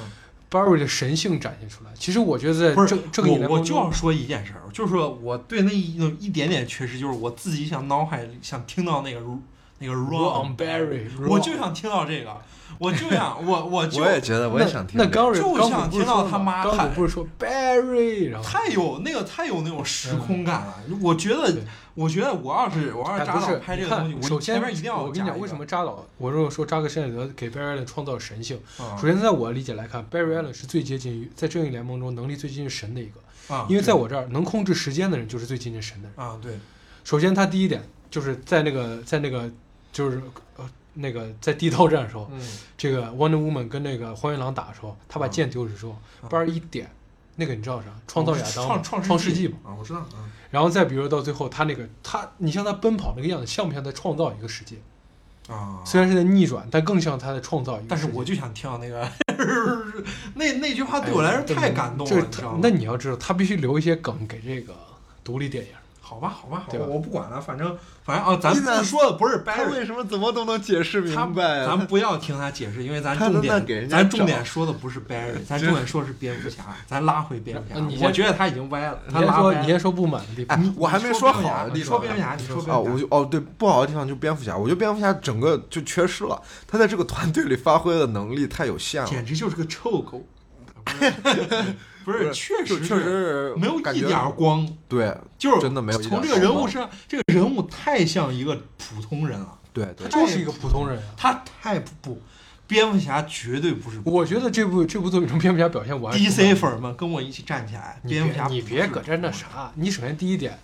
Speaker 3: Barry 的神性展现出来，其实我觉得在
Speaker 1: 不是
Speaker 3: 正正义联
Speaker 1: 我我，就要说一件事儿，就是说我对那一一点点缺失，就是我自己想脑海里想听到那个如那个
Speaker 3: Ron Barry，
Speaker 1: 我就想听到这个，我就想我 我就
Speaker 4: 我也觉得，我也想听这个。
Speaker 3: 那刚蕊
Speaker 1: 就
Speaker 3: 刚蕊不是
Speaker 1: 想听到他妈
Speaker 3: 不是说 Barry，然后
Speaker 1: 太有那个太有那种时空感了。我觉得，我觉得我要是我要
Speaker 3: 是，
Speaker 1: 扎导拍这个东西，
Speaker 3: 看，
Speaker 1: 我
Speaker 3: 首先
Speaker 1: 前面一定要
Speaker 3: 我跟你讲，为什么扎导，我如果说扎克施耐德给 Barry Allen 创造神性，
Speaker 1: 啊
Speaker 3: 首先在我理解来看，Barry Allen 是最接近于在正义联盟中能力最接近神的一个，
Speaker 1: 啊？
Speaker 3: 因为在我这儿能控制时间的人就是最接近神的人。
Speaker 1: 啊对。
Speaker 3: 首先，他第一点就是在那个在那个就是呃那个在地道战的时候，
Speaker 1: 嗯
Speaker 3: 这个 Wonder Woman 跟那个荒原狼打的时候，他把
Speaker 1: 嗯
Speaker 3: 剑丢了之后，
Speaker 1: 嗯
Speaker 3: 班一点，那个你知道啥？创造亚当嘛
Speaker 1: 创创
Speaker 3: 创世纪嘛。
Speaker 1: 啊，我知道嗯
Speaker 3: 然后再比如到最后，他那个他，你像他奔跑那个样子，像不像在创造一个世界？
Speaker 1: 啊，
Speaker 3: 虽然是在逆转，但更像他在创造一个世界。
Speaker 1: 但是我就想听到那个 那那句话对我来说太感动了，
Speaker 3: 这
Speaker 1: 你知道吗？
Speaker 3: 那你要知道，他必须留一些梗给这个独立电影。
Speaker 1: 好吧，好吧，好
Speaker 3: 吧
Speaker 1: 我不管了，反正反正啊，咱说的不是
Speaker 4: 他
Speaker 1: Barry，
Speaker 4: 为什么怎么都能解释明白啊？
Speaker 1: 咱不要听他解释，因为咱重点咱重点说的不是 Barry，咱重点说的是蝙蝠侠，咱拉回蝙蝠侠
Speaker 3: 呃你。先
Speaker 1: 我觉得他已经歪了，
Speaker 3: 你先说，
Speaker 1: 他拉歪了。
Speaker 3: 你先说不满的地方。
Speaker 4: 哎，我还没说好的地方。
Speaker 1: 你说蝙蝠侠，你说蝙
Speaker 4: 啊，
Speaker 1: 蝠侠，
Speaker 4: 我就哦对，不好的地方就是蝙蝠侠，我觉得蝙蝠侠整个就缺失了，他在这个团队里发挥的能力太有限了，
Speaker 1: 简直就是个臭狗。不是，确实
Speaker 4: 确实
Speaker 1: 没有一点光，
Speaker 4: 对
Speaker 1: 就是
Speaker 4: 真的没有
Speaker 1: 从这个人物身上，这个人物太像一个普通人了，
Speaker 4: 对对
Speaker 3: 他就是一个普通人啊。
Speaker 1: 他太不不，蝙蝠侠绝对不是。
Speaker 3: 我觉得这部这部作品中蝙蝠侠表现完
Speaker 1: DC 粉们跟我一起站起来，
Speaker 3: 你
Speaker 1: 蝙蝠侠
Speaker 3: 别你别搁这那啥，你首先第一点，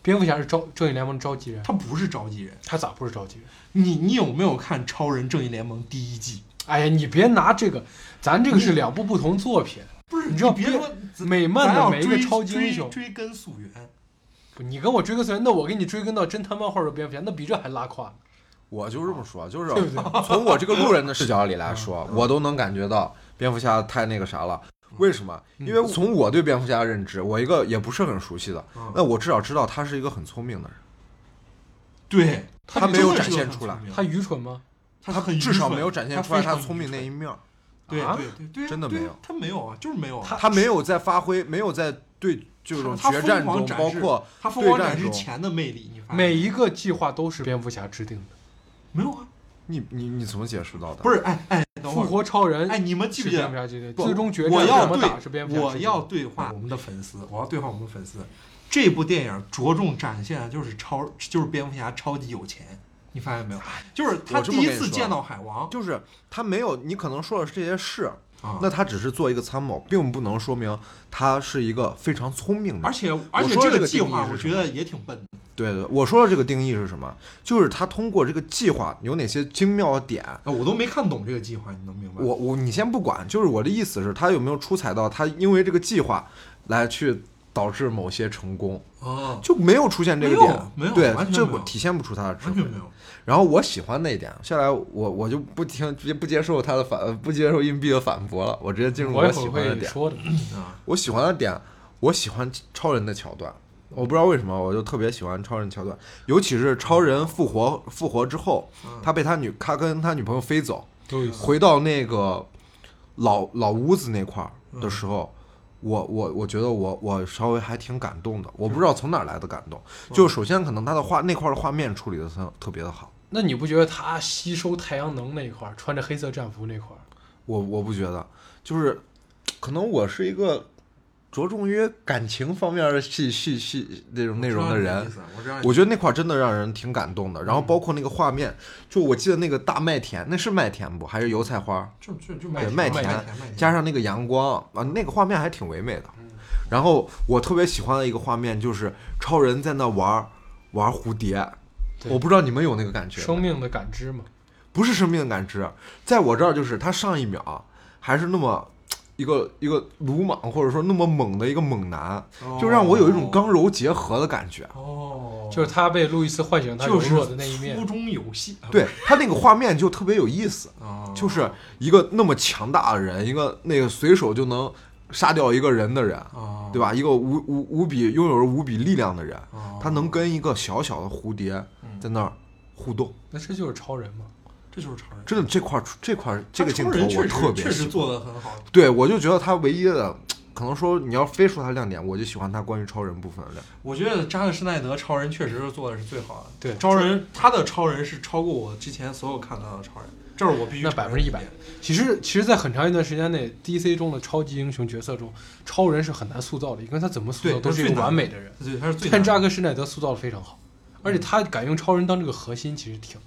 Speaker 3: 蝙蝠侠是召正义联盟的召集人，
Speaker 1: 他不是召集人。
Speaker 3: 他咋不是召集人？
Speaker 1: 你你有没有看《超人正义联盟》第一季？
Speaker 3: 哎呀，你别拿这个，咱这个是两部不同作品。
Speaker 1: 不是，
Speaker 3: 你知道蝙
Speaker 1: 别说
Speaker 3: 美漫的每一个超级英雄
Speaker 1: 追追根溯源。
Speaker 3: 不你跟我追根溯源，那我给你追根到侦探漫画的蝙蝠侠，那比这还拉胯。
Speaker 4: 我就这么说，就是从我这个路人的视角里来说，我都能感觉到蝙蝠侠太那个啥了。为什么？因为从我对蝙蝠侠的认知，我一个也不是很熟悉的，
Speaker 1: 嗯
Speaker 4: 那我至少知道他是一个很聪明的人，
Speaker 1: 对，
Speaker 4: 他没有展现出来
Speaker 3: 他愚蠢吗？
Speaker 1: 他很
Speaker 4: 至少
Speaker 1: 愚蠢
Speaker 4: 没有展现出来
Speaker 1: 非常
Speaker 4: 他聪明那一面儿。
Speaker 1: 对
Speaker 3: 啊
Speaker 1: 对对对，
Speaker 4: 真的没有
Speaker 1: 他没有啊，就是没有啊。
Speaker 3: 他
Speaker 4: 他没有在发挥，没有在对这种决战中，包括
Speaker 1: 他疯狂展示钱的魅力，你发现
Speaker 3: 每一个计划都是蝙蝠侠制定的。
Speaker 1: 没有啊？
Speaker 4: 你你你怎么解释到的？
Speaker 1: 不是，哎哎，
Speaker 3: 复，活超人
Speaker 1: 哎，你们记不记得
Speaker 3: 最终决
Speaker 1: 我
Speaker 3: 战怎么
Speaker 1: 要对
Speaker 3: 打是蝙蝠侠制定。
Speaker 1: 我要对话我们的粉丝，我要对话我们的粉丝。这部电影着重展现的就是超，就是蝙蝠侠超级有钱，你发现没有？就是他第一次见到海王
Speaker 4: 就是他没有，你可能说的是这些事，
Speaker 1: 啊，
Speaker 4: 那他只是做一个参谋，并不能说明他是一个非常聪明的人。
Speaker 1: 而且而且
Speaker 4: 这
Speaker 1: 个计划我觉得也挺笨的。
Speaker 4: 对对，我说的这个定义是什么？就是他通过这个计划有哪些精妙的点。
Speaker 1: 啊，我都没看懂这个计划，你能明白？
Speaker 4: 我我你先不管，就是我的意思是，他有没有出彩到他因为这个计划来去导致某些成功，
Speaker 1: 啊，
Speaker 4: 就没有出现这个
Speaker 1: 没有
Speaker 4: 点，
Speaker 1: 没有
Speaker 4: 对这我体现不出他的智慧
Speaker 1: 完全。没有。
Speaker 4: 然后我喜欢那一点，下来我我就不听直接不接受他的反不接受硬币的反驳了，我直接进入
Speaker 3: 我
Speaker 4: 喜欢的点。
Speaker 3: 会说的。
Speaker 1: 啊，
Speaker 4: 我喜欢的点，我喜欢超人的桥段，我不知道为什么，我就特别喜欢超人桥段，尤其是超人复活复活之后，他被他女他跟他女朋友飞走。回到那个老老屋子那块儿的时候。我我我觉得我我稍微还挺感动的，我不知道从哪儿来的感动。就首先可能他的画那块儿的画面处理的特特别的好，
Speaker 3: 那你不觉得他吸收太阳能那一块儿，穿着黑色战服那块儿，
Speaker 4: 我我不觉得，就是可能我是一个着重于感情方面的戏戏戏那种内容的人，
Speaker 1: 我
Speaker 4: 觉得那块儿真的让人挺感动的。然后包括那个画面，就我记得那个大麦田，那是麦田不？还是油菜花？
Speaker 1: 就就就
Speaker 4: 对
Speaker 1: 麦
Speaker 4: 麦田加上那个阳光啊，那个画面还挺唯美的。然后我特别喜欢的一个画面就是超人在那玩儿玩蝴蝶，我不知道你们有那个感觉？
Speaker 3: 生命的感知吗。
Speaker 4: 不是生命的感知，在我这儿就是他上一秒还是那么一个一个鲁莽或者说那么猛的一个猛男，就让我有一种刚柔结合的感觉。
Speaker 1: 哦，
Speaker 3: 就是他被路易斯唤醒他柔
Speaker 1: 就是
Speaker 3: 弱的那一面
Speaker 1: 粗。中有细，
Speaker 4: 对他那个画面就特别有意思，
Speaker 1: 哦，
Speaker 4: 就是一个那么强大的人，一个那个随手就能杀掉一个人的人，
Speaker 1: 哦，
Speaker 4: 对吧？一个无无无比拥有着无比力量的人，
Speaker 1: 哦？
Speaker 4: 他能跟一个小小的蝴蝶
Speaker 1: 嗯
Speaker 4: 在那儿互动，
Speaker 3: 那这就是超人嘛？
Speaker 1: 这就是超人，
Speaker 4: 真的这块儿这块儿这个镜头
Speaker 1: 他超人确实
Speaker 4: 我特别
Speaker 1: 确实。做的很好，
Speaker 4: 对，我就觉得他唯一的可能说你要非说他亮点，我就喜欢他关于超人部分的亮。
Speaker 1: 我觉得扎克施耐德超人确实是做的是最好的。
Speaker 3: 对
Speaker 1: 超人他的超人是超过我之前所有看到的超人，这是我必须
Speaker 3: 那
Speaker 1: 承认
Speaker 3: 100%
Speaker 1: 一百
Speaker 3: 其实，其实，在很长一段时间内，DC 中的超级英雄角色中，超人是很难塑造的，因为他怎么塑造都是一个完美的人。
Speaker 1: 对，他是最
Speaker 3: 但扎克施耐德塑造的非常好，而且他敢用超人当这个核心，其实挺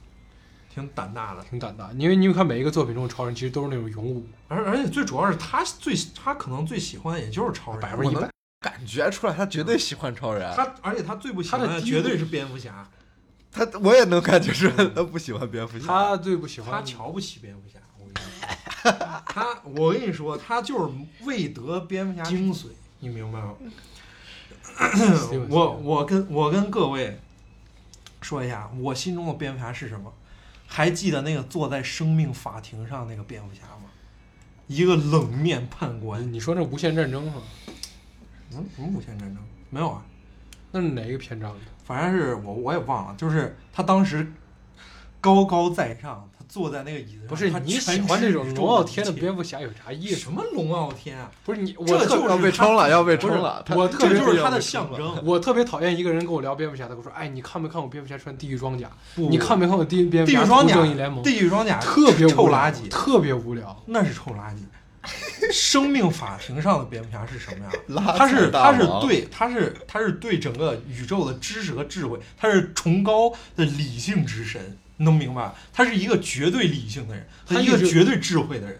Speaker 1: 挺胆大的。
Speaker 3: 挺胆大。因为你看每一个作品中的超人，其实都是那种勇武，
Speaker 1: 而而且最主要是他最他可能最喜欢的也就是超人，
Speaker 3: 百分之一百
Speaker 4: 我能。感觉出来他绝对喜欢超人，
Speaker 1: 他而且他最不喜欢
Speaker 3: 的
Speaker 1: 绝对是蝙蝠侠，
Speaker 4: 他我也能感觉出来他不喜欢蝙蝠侠。
Speaker 3: 他最不喜欢
Speaker 1: 他瞧不起蝙蝠侠。我跟你说，他我跟你说，他就是未得蝙蝠侠精髓，你明白吗？我我跟我跟各位说一下，我心中的蝙蝠侠是什么？还记得那个坐在生命法庭上那个蝙蝠侠吗？一个冷面判官，
Speaker 3: 你说那无限战争是吧？
Speaker 1: 嗯，什么无限战争？没有啊，
Speaker 3: 那是哪一个篇章的？
Speaker 1: 反正是我我也忘了，就是他当时高高在上，他坐在那个椅子上，
Speaker 3: 不是你喜欢这种龙傲天的蝙蝠侠有啥意思
Speaker 1: 什？么龙傲天啊？
Speaker 3: 不是你，我
Speaker 1: 这
Speaker 3: 特
Speaker 1: 就是
Speaker 4: 要被冲了，要被冲了。
Speaker 3: 我特别
Speaker 1: 这就是他的象征。
Speaker 3: 我特别讨厌一个人跟我聊蝙蝠侠，他跟我说：“哎，你看没看过蝙蝠侠穿地狱装甲？
Speaker 1: 不
Speaker 3: 你看没看过地蝙蝠侠正义联盟？
Speaker 1: 地狱装甲
Speaker 3: 特别
Speaker 1: 臭垃圾，
Speaker 3: 特别无聊。
Speaker 1: 那是臭垃圾。生命法庭上的蝙蝠侠是什么呀？
Speaker 4: 拉
Speaker 1: 他是他是对他是他是对整个宇宙的知识和智慧，他是崇高的理性之神，你能明白？他是一个绝对理性的人，
Speaker 3: 他一个
Speaker 1: 绝对智慧的人。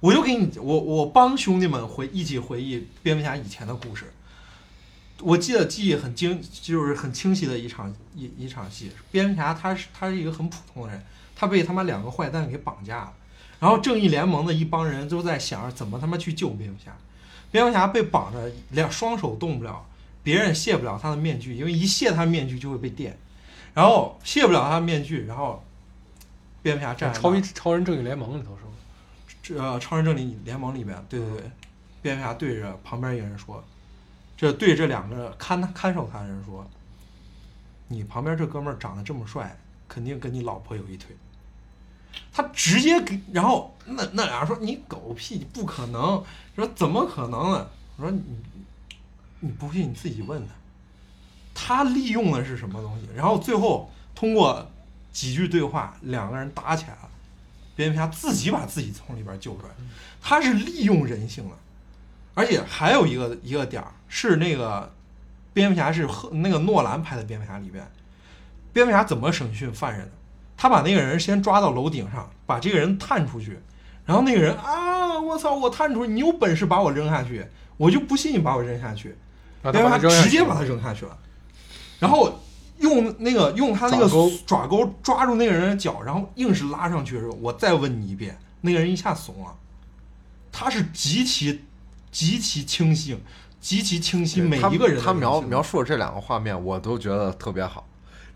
Speaker 1: 我就给你，我我帮兄弟们回一起回忆蝙蝠侠以前的故事。我记得记忆很清，就是很清晰的一场一一场戏。蝙蝠侠他是他是一个很普通的人，他被他妈两个坏蛋给绑架了，然后正义联盟的一帮人都在想着怎么他妈去救蝙蝠侠。蝙蝠侠被绑着，两双手动不了，别人卸不了他的面具，因为一卸他面具就会被电，然后卸不了他的面具，然后蝙蝠侠站
Speaker 3: 超
Speaker 1: 儿
Speaker 3: 一超人正义联盟里头是吧？
Speaker 1: 这呃超人正义联盟里面，对对对，蝙蝠侠对着旁边一个人说，这对这两个看他看守他的人说，你旁边这哥们儿长得这么帅，肯定跟你老婆有一腿。他直接给，然后那那俩人说你狗屁，不可能，说怎么可能呢？我说你你不信你自己问他。他利用的是什么东西？然后最后通过几句对话，两个人打起来了。蝙蝠侠自己把自己从里边救出来，他是利用人性的，而且还有一个一个点儿是那个蝙蝠侠是和那个诺兰拍的蝙蝠侠里边，蝙蝠侠怎么审讯犯人的？他把那个人先抓到楼顶上，把这个人探出去，然后那个人啊，我操，我探出去，你有本事把我扔下去，我就不信你把我扔下去。蝙蝠侠直接把他扔下去了，然后用那个用他那个
Speaker 3: 爪钩
Speaker 1: 抓住那个人的脚，然后硬是拉上去的时候，我再问你一遍，那个人一下怂了。他是极其极其清醒，极其清晰每一个人的
Speaker 4: 他描描述的这两个画面，我都觉得特别好。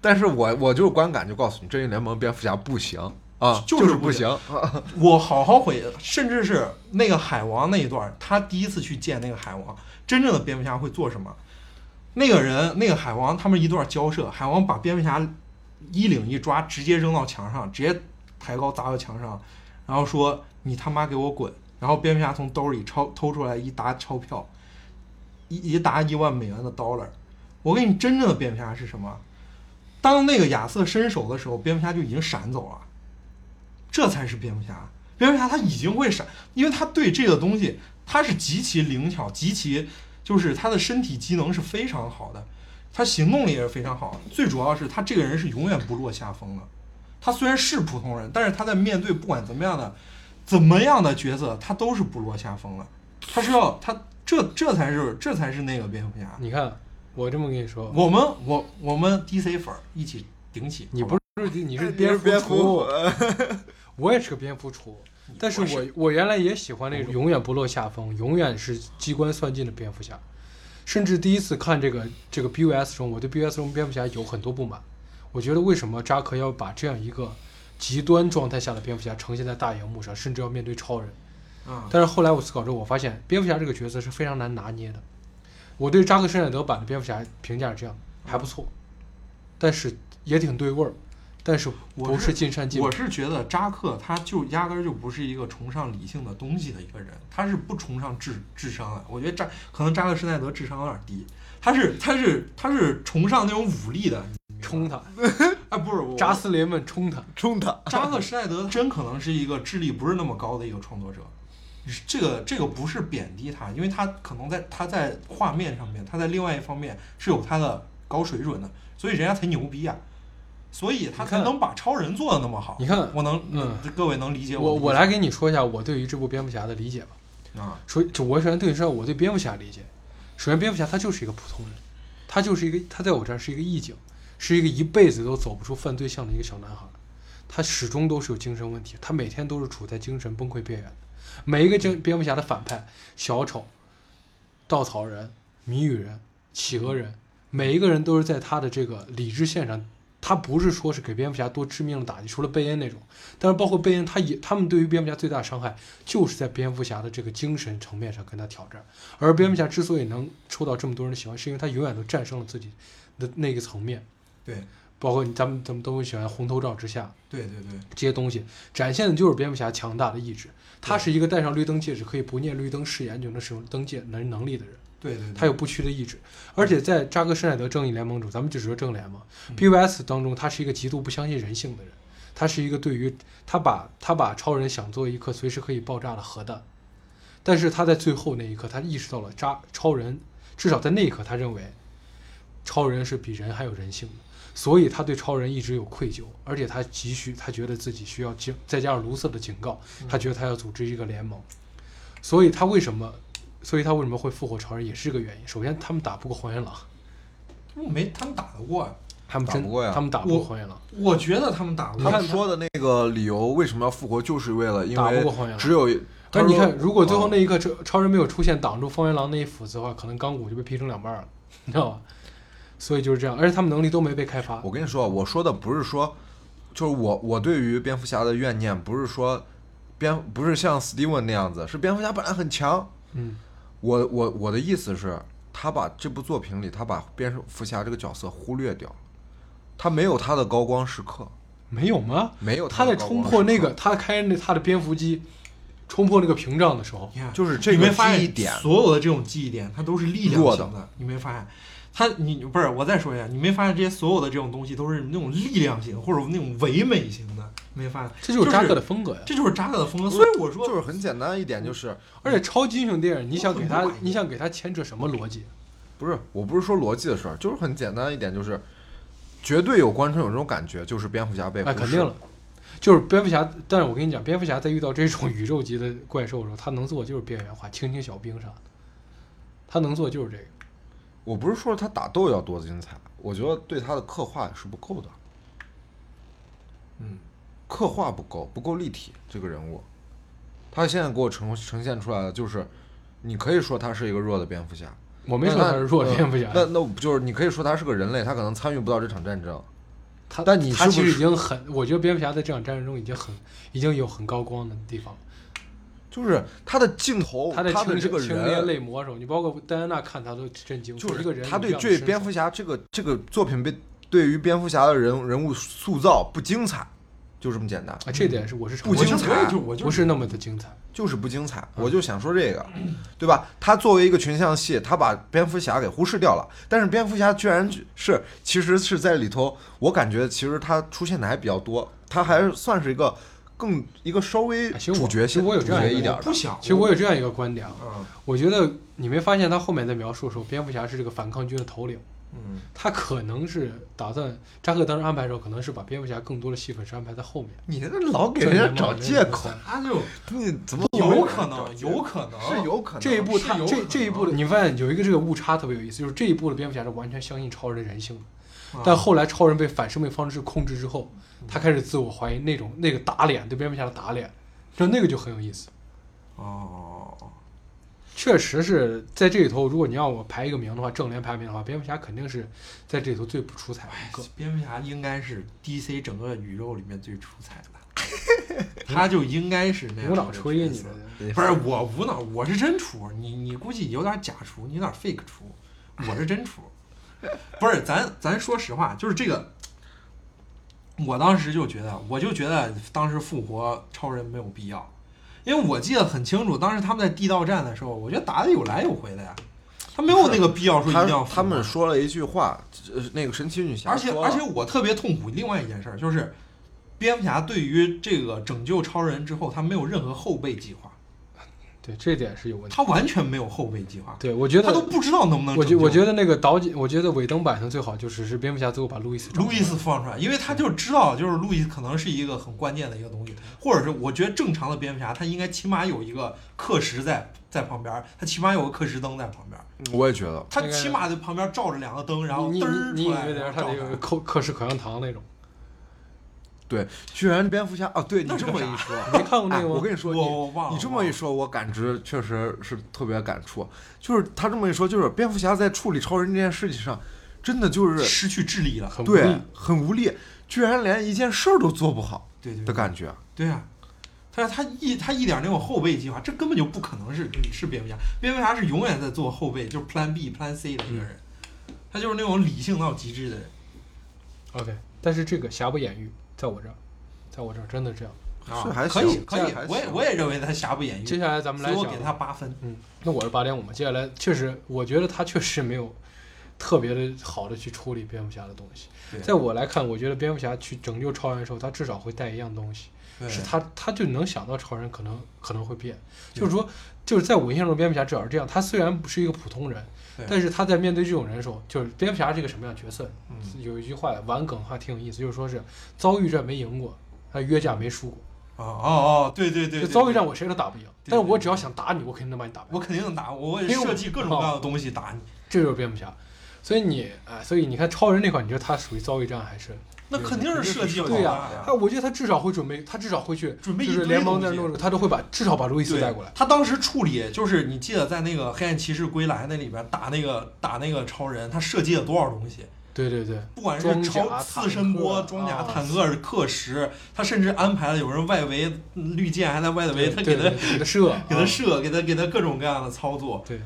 Speaker 4: 但是我我就是观感就告诉你，正义联盟蝙蝠侠不行啊，
Speaker 1: 就是不
Speaker 4: 行。啊
Speaker 1: 我好好回忆，甚至是那个海王那一段，他第一次去见那个海王，真正的蝙蝠侠会做什么？那个人，那个海王，他们一段交涉，海王把蝙蝠侠衣领一抓，直接扔到墙上，直接抬高砸到墙上，然后说：“你他妈给我滚！”然后蝙蝠侠从兜里抄偷出来一沓钞票，一一沓一万美元的 dollar。我给你真正的蝙蝠侠是什么？当那个亚瑟伸手的时候，蝙蝠侠就已经闪走了。这才是蝙蝠侠。蝙蝠侠他已经会闪，因为他对这个东西他是极其灵巧，极其就是他的身体机能是非常好的，他行动力也是非常好的。最主要是他这个人是永远不落下风的。他虽然是普通人，但是他在面对不管怎么样的怎么样的角色，他都是不落下风的。他是要他这这才是这才是那个蝙蝠侠。
Speaker 3: 你看，我这么跟你说，
Speaker 1: 我们我我们 DC 粉儿一起顶起，
Speaker 3: 你不是你是
Speaker 4: 你是
Speaker 3: 蝙
Speaker 4: 蝙
Speaker 3: 蝠厨，
Speaker 4: 蝠，
Speaker 3: 我也是个蝙蝠厨，但是我我原来也喜欢那种永远不落下风、永远是机关算尽的蝙蝠侠。甚至第一次看这个这个 BUS 中，我对 BUS 中蝙蝠侠有很多不满。我觉得为什么扎克要把这样一个极端状态下的蝙蝠侠呈现在大荧幕上，甚至要面对超人？
Speaker 1: 啊，
Speaker 3: 但是后来我思考之后，我发现蝙蝠侠这个角色是非常难拿捏的。我对扎克施耐德版的蝙蝠侠评价是这样，还不错，但是也挺对味儿。但是
Speaker 1: 我是
Speaker 3: 不是尽善尽美
Speaker 1: 我。是觉得扎克他就压根儿就不是一个崇尚理性的东西的一个人，他是不崇尚智智商的。我觉得扎可能扎克施耐德智商有点低，他是他是他是崇尚那种武力的。
Speaker 3: 冲他，
Speaker 1: 啊，不是我
Speaker 3: 扎斯林们冲他。
Speaker 4: 冲他！
Speaker 1: 扎克施耐德真可能是一个智力不是那么高的一个创作者。这个这个不是贬低他，因为他可能在他在画面上面，他在另外一方面是有他的高水准的，所以人家才牛逼啊，所以他才能把超人做的那么好。
Speaker 3: 你看
Speaker 1: 我能，
Speaker 3: 嗯，
Speaker 1: 各位能理解
Speaker 3: 我我来给你说一下我对于这部蝙蝠侠的理解吧。
Speaker 1: 啊，
Speaker 3: 说，就我首先对你说，我对蝙蝠侠理解。首先，蝙蝠侠他就是一个普通人，他就是一个他在我这儿是一个义警，是一个一辈子都走不出犯罪巷的一个小男孩。他始终都是有精神问题，他每天都是处在精神崩溃边缘的。每一个蝙蝙蝠侠的反派，小丑、稻草人、谜语人、企鹅人，每一个人都是在他的这个理智线上，他不是说是给蝙蝠侠多致命的打击，除了贝恩那种，但是包括贝恩，他也他们对于蝙蝠侠最大的伤害就是在蝙蝠侠的这个精神层面上跟他挑战。而蝙蝠侠之所以能受到这么多人的喜欢，是因为他永远都战胜了自己的那个层面。
Speaker 1: 对
Speaker 3: 包括你咱们咱们都会喜欢红头罩之下
Speaker 1: 对对对，
Speaker 3: 这些东西，展现的就是蝙蝠侠强大的意志。他是一个戴上绿灯戒指可以不念绿灯誓言就能使用灯戒能能力的人。
Speaker 1: 对对对，
Speaker 3: 他有不屈的意志，而且在扎克施耐德正义联盟中，咱们就只说正联嘛
Speaker 1: 嗯
Speaker 3: ，BVS 当中，他是一个极度不相信人性的人，他是一个对于他把他把超人想做一颗随时可以爆炸的核弹，但是他在最后那一刻，他意识到了扎超人，至少在那一刻，他认为超人是比人还有人性的，所以他对超人一直有愧疚，而且他急需，他觉得自己需要警，再加上卢瑟的警告，他觉得他要组织一个联盟，所以他为什么？所以他为什么会复活超人也是个原因。首先，他们打不过黄原狼，
Speaker 1: 我没他们打得过呀，
Speaker 3: 他们
Speaker 4: 打不过呀
Speaker 3: 他们打不过
Speaker 1: 我
Speaker 3: 黄原狼，
Speaker 1: 我觉得他们打不过。
Speaker 4: 他们说的那个理由为什么要复活，就是为了因
Speaker 3: 打不
Speaker 4: 为
Speaker 3: 过黄原狼。
Speaker 4: 只有。
Speaker 3: 但是你看，如果最后
Speaker 4: 哦
Speaker 3: 那一刻超超人没有出现挡住方原狼那一斧子的话，可能钢骨就被劈成两半了，你知道吧？所以就是这样，而且他们能力都没被开发。
Speaker 4: 我跟你说，我说的不是说，就是我我对于蝙蝠侠的怨念，不是说蝙不是像史蒂文那样子，是蝙蝠侠本来很强。
Speaker 3: 嗯，
Speaker 4: 我我我的意思是，他把这部作品里，他把蝙蝠侠这个角色忽略掉了，他没有他的高光时刻，
Speaker 3: 没有吗？
Speaker 4: 没有
Speaker 3: 他在冲破那个，他开那他的蝙蝠机，冲破那个屏障的时候，
Speaker 1: 你看，
Speaker 4: 就是这个
Speaker 1: 你没发现
Speaker 4: 记忆点
Speaker 1: 所有的这种记忆点，它都是力量
Speaker 4: 弱
Speaker 1: 型的，你没发现？他你不是我再说一下，你没发现这些所有的这种东西都是那种力量型或者那种唯美型的，没发现？
Speaker 3: 这就是扎克的风格呀。
Speaker 1: 这就是扎克的风格。所以我说，
Speaker 4: 就是很简单一点，就是
Speaker 3: 而且超级英雄电影，你想给他你想给他牵扯什么逻辑？
Speaker 4: 不是我不是说逻辑的事儿，就是很简单一点，就是绝对有观众有这种感觉，就是蝙蝠侠被忽
Speaker 3: 哎，肯定了，就是蝙蝠侠。但是我跟你讲，蝙蝠侠在遇到这种 宇宙级的怪兽的时候，他能做的就是边缘化，清清小兵啥的，他能做就是这个。
Speaker 4: 我不是说他打斗要多精彩，我觉得对他的刻画是不够的，
Speaker 1: 嗯，
Speaker 4: 刻画不够，不够立体这个人物。他现在给我呈呈现出来的就是，你可以说他是一个弱的蝙蝠侠，
Speaker 3: 我没说他是弱的蝙蝠侠，
Speaker 4: 那那就是你可以说他是个人类，他可能参与不到这场战争。
Speaker 3: 他
Speaker 4: 但你
Speaker 3: 他其实已经很，我觉得蝙蝠侠在这场战争中已经很已经有很高光的地方。
Speaker 4: 就是他的镜头，
Speaker 3: 他
Speaker 4: 的
Speaker 3: 清
Speaker 4: 这个人，
Speaker 3: 泪魔的时候，你包括戴安娜看他都震惊，
Speaker 4: 就
Speaker 3: 是一个人
Speaker 4: 他对对蝙蝠侠这个这个作品被对于蝙蝠侠的人人物塑造不精彩，就这么简单，
Speaker 3: 啊，这点是我是
Speaker 4: 不精彩
Speaker 1: 我就我就
Speaker 3: 不是那么的精彩。
Speaker 4: 就是不精彩。
Speaker 3: 嗯
Speaker 4: 我就想说这个，对吧？他作为一个群像戏，他把蝙蝠侠给忽视掉了，但是蝙蝠侠居然是其实是在里头，我感觉其实他出现的还比较多，他还算是一个更一个稍微主角性
Speaker 3: 其实我有这样一
Speaker 4: 点的
Speaker 1: 不。想。
Speaker 3: 其实我有这样一个观点啊，
Speaker 1: 嗯
Speaker 3: 我觉得你没发现他后面在描述的时候，蝙蝠侠是这个反抗军的头领，
Speaker 1: 嗯，
Speaker 3: 他可能是打算扎克当时安排的时候，可能是把蝙蝠侠更多的戏份是安排在后面，
Speaker 4: 你这老给人家找借口，
Speaker 1: 他就
Speaker 4: 你怎么
Speaker 1: 有可能，有可能。
Speaker 4: 是有可能
Speaker 3: 这一部他
Speaker 1: 有
Speaker 3: 这这一部的，你发现有一个这个误差特别有意思，就是这一部的蝙蝠侠是完全相信超人的人性的，
Speaker 1: 啊。
Speaker 3: 但后来超人被反生命方式控制之后，他开始自我怀疑，那种那个打脸对蝙蝠侠的打脸，就那个就很有意思。
Speaker 1: 哦，
Speaker 3: 确实是在这里头，如果你让我排一个名的话，正联排名的话，蝙蝠侠肯定是在这里头最不出彩的一个。
Speaker 1: 蝙蝠侠应该是 DC 整个宇宙里面最出彩的，他就应该是那样
Speaker 3: 无
Speaker 1: 的
Speaker 3: 脑吹你
Speaker 1: 不是我无脑，我是真出，你你估计有点假出，你有点 fake 出，我是真出。不是，咱咱说实话，就是这个，我当时就觉得，我就觉得当时复活超人没有必要，因为我记得很清楚，当时他们在地道战的时候，我觉得打的有来有回的呀，他没有那个必要说一定要复活
Speaker 4: 他们说了一句话，呃，那个神奇女侠
Speaker 1: 而且而且我特别痛苦另外一件事儿就是，蝙蝠侠对于这个拯救超人之后，他没有任何后备计划，
Speaker 3: 对，这点是有问题。
Speaker 1: 他完全没有后备计划，
Speaker 3: 对，我觉得
Speaker 1: 他都，不知道能不能
Speaker 3: 我。觉我觉得那个导演，我觉得尾灯版上最好就是是蝙蝠侠最后把路易斯
Speaker 1: 路易斯放出来，因为他就知道，就是路易斯可能是一个很关键的一个东西，或者是我觉得正常的蝙蝠侠，他应该起码有一个课时在在旁边，他起码有个课时灯在旁边，
Speaker 4: 我也觉得，
Speaker 1: 他起码在旁边照着两个灯，然后
Speaker 3: 你
Speaker 1: 嘚儿
Speaker 3: 你你以
Speaker 1: 出来，
Speaker 3: 他那个课课时口香糖那种？
Speaker 4: 对，居然蝙蝠侠哦，对你这么一说，
Speaker 3: 你没看过那
Speaker 4: 哎
Speaker 3: 个吗？
Speaker 4: 我跟你说，
Speaker 1: 我我忘了
Speaker 4: 你你这么一说，我感知确实是特别感触。就是他这么一说，就是蝙蝠侠在处理超人这件事情上，真的就是
Speaker 1: 失去智力了，
Speaker 3: 很无力
Speaker 4: 对很无力，居然连一件事儿都做不好
Speaker 1: 对对
Speaker 4: 的感觉。
Speaker 1: 对啊，他他一他一点那种后备计划，这根本就不可能是是蝙蝠侠。蝙蝠侠是永远在做后备，就是 Plan B、Plan C 的一个人，他就是那种理性到极致的人。
Speaker 3: OK，但是这个瑕不掩瑜，在我这儿，在我这儿真的这样。
Speaker 1: 啊
Speaker 4: 是还
Speaker 1: 可以可以，我也我也认为他瑕不掩瑜。
Speaker 3: 接下来咱们来讲
Speaker 1: 我给他八分。
Speaker 3: 嗯，那我是八点五嘛。接下来确实，我觉得他确实没有特别的好的去处理蝙蝠侠的东西。在我来看，我觉得蝙蝠侠去拯救超人的时候，他至少会带一样东西，是他他就能想到超人可能可能会变，就是说，就是在我印象中，蝙蝠侠至少是这样。他虽然不是一个普通人
Speaker 1: 对，
Speaker 3: 但是他在面对这种人的时候，就是蝙蝠侠是一个什么样的角色？
Speaker 1: 嗯
Speaker 3: 有一句话玩梗还挺有意思，就是说是遭遇战没赢过，他约架没输过。
Speaker 1: 哦哦哦，对对对，
Speaker 3: 遭遇战我谁都打不赢，
Speaker 1: 对
Speaker 3: 但是我只要想打你，我肯定能把你打败。
Speaker 1: 我肯定能打，我会设计各种各样的东西打你。
Speaker 3: 这就是蝙蝠侠。所以你哎，所以你看超人那块，你觉得他属于遭遇战还是？
Speaker 1: 那肯定是设计好
Speaker 3: 对呀、
Speaker 1: 的
Speaker 3: 他我觉得他至少会准备，他至少会去
Speaker 1: 准备一堆
Speaker 3: 就是联盟在
Speaker 1: 东西
Speaker 3: 弄，他都会把至少把路易斯带过来。
Speaker 1: 他当时处理就是你记得在那个黑暗骑士归来那里边打那个打那个超人，他设计了多少东西？
Speaker 3: 对对对，
Speaker 1: 不管是超刺身波、装甲、
Speaker 3: 啊
Speaker 1: 坦克、克什，他甚至安排了有人外围绿箭还在外围，他给他
Speaker 3: 射，啊
Speaker 1: 给他射，给他给他各种各样的操作。
Speaker 3: 对，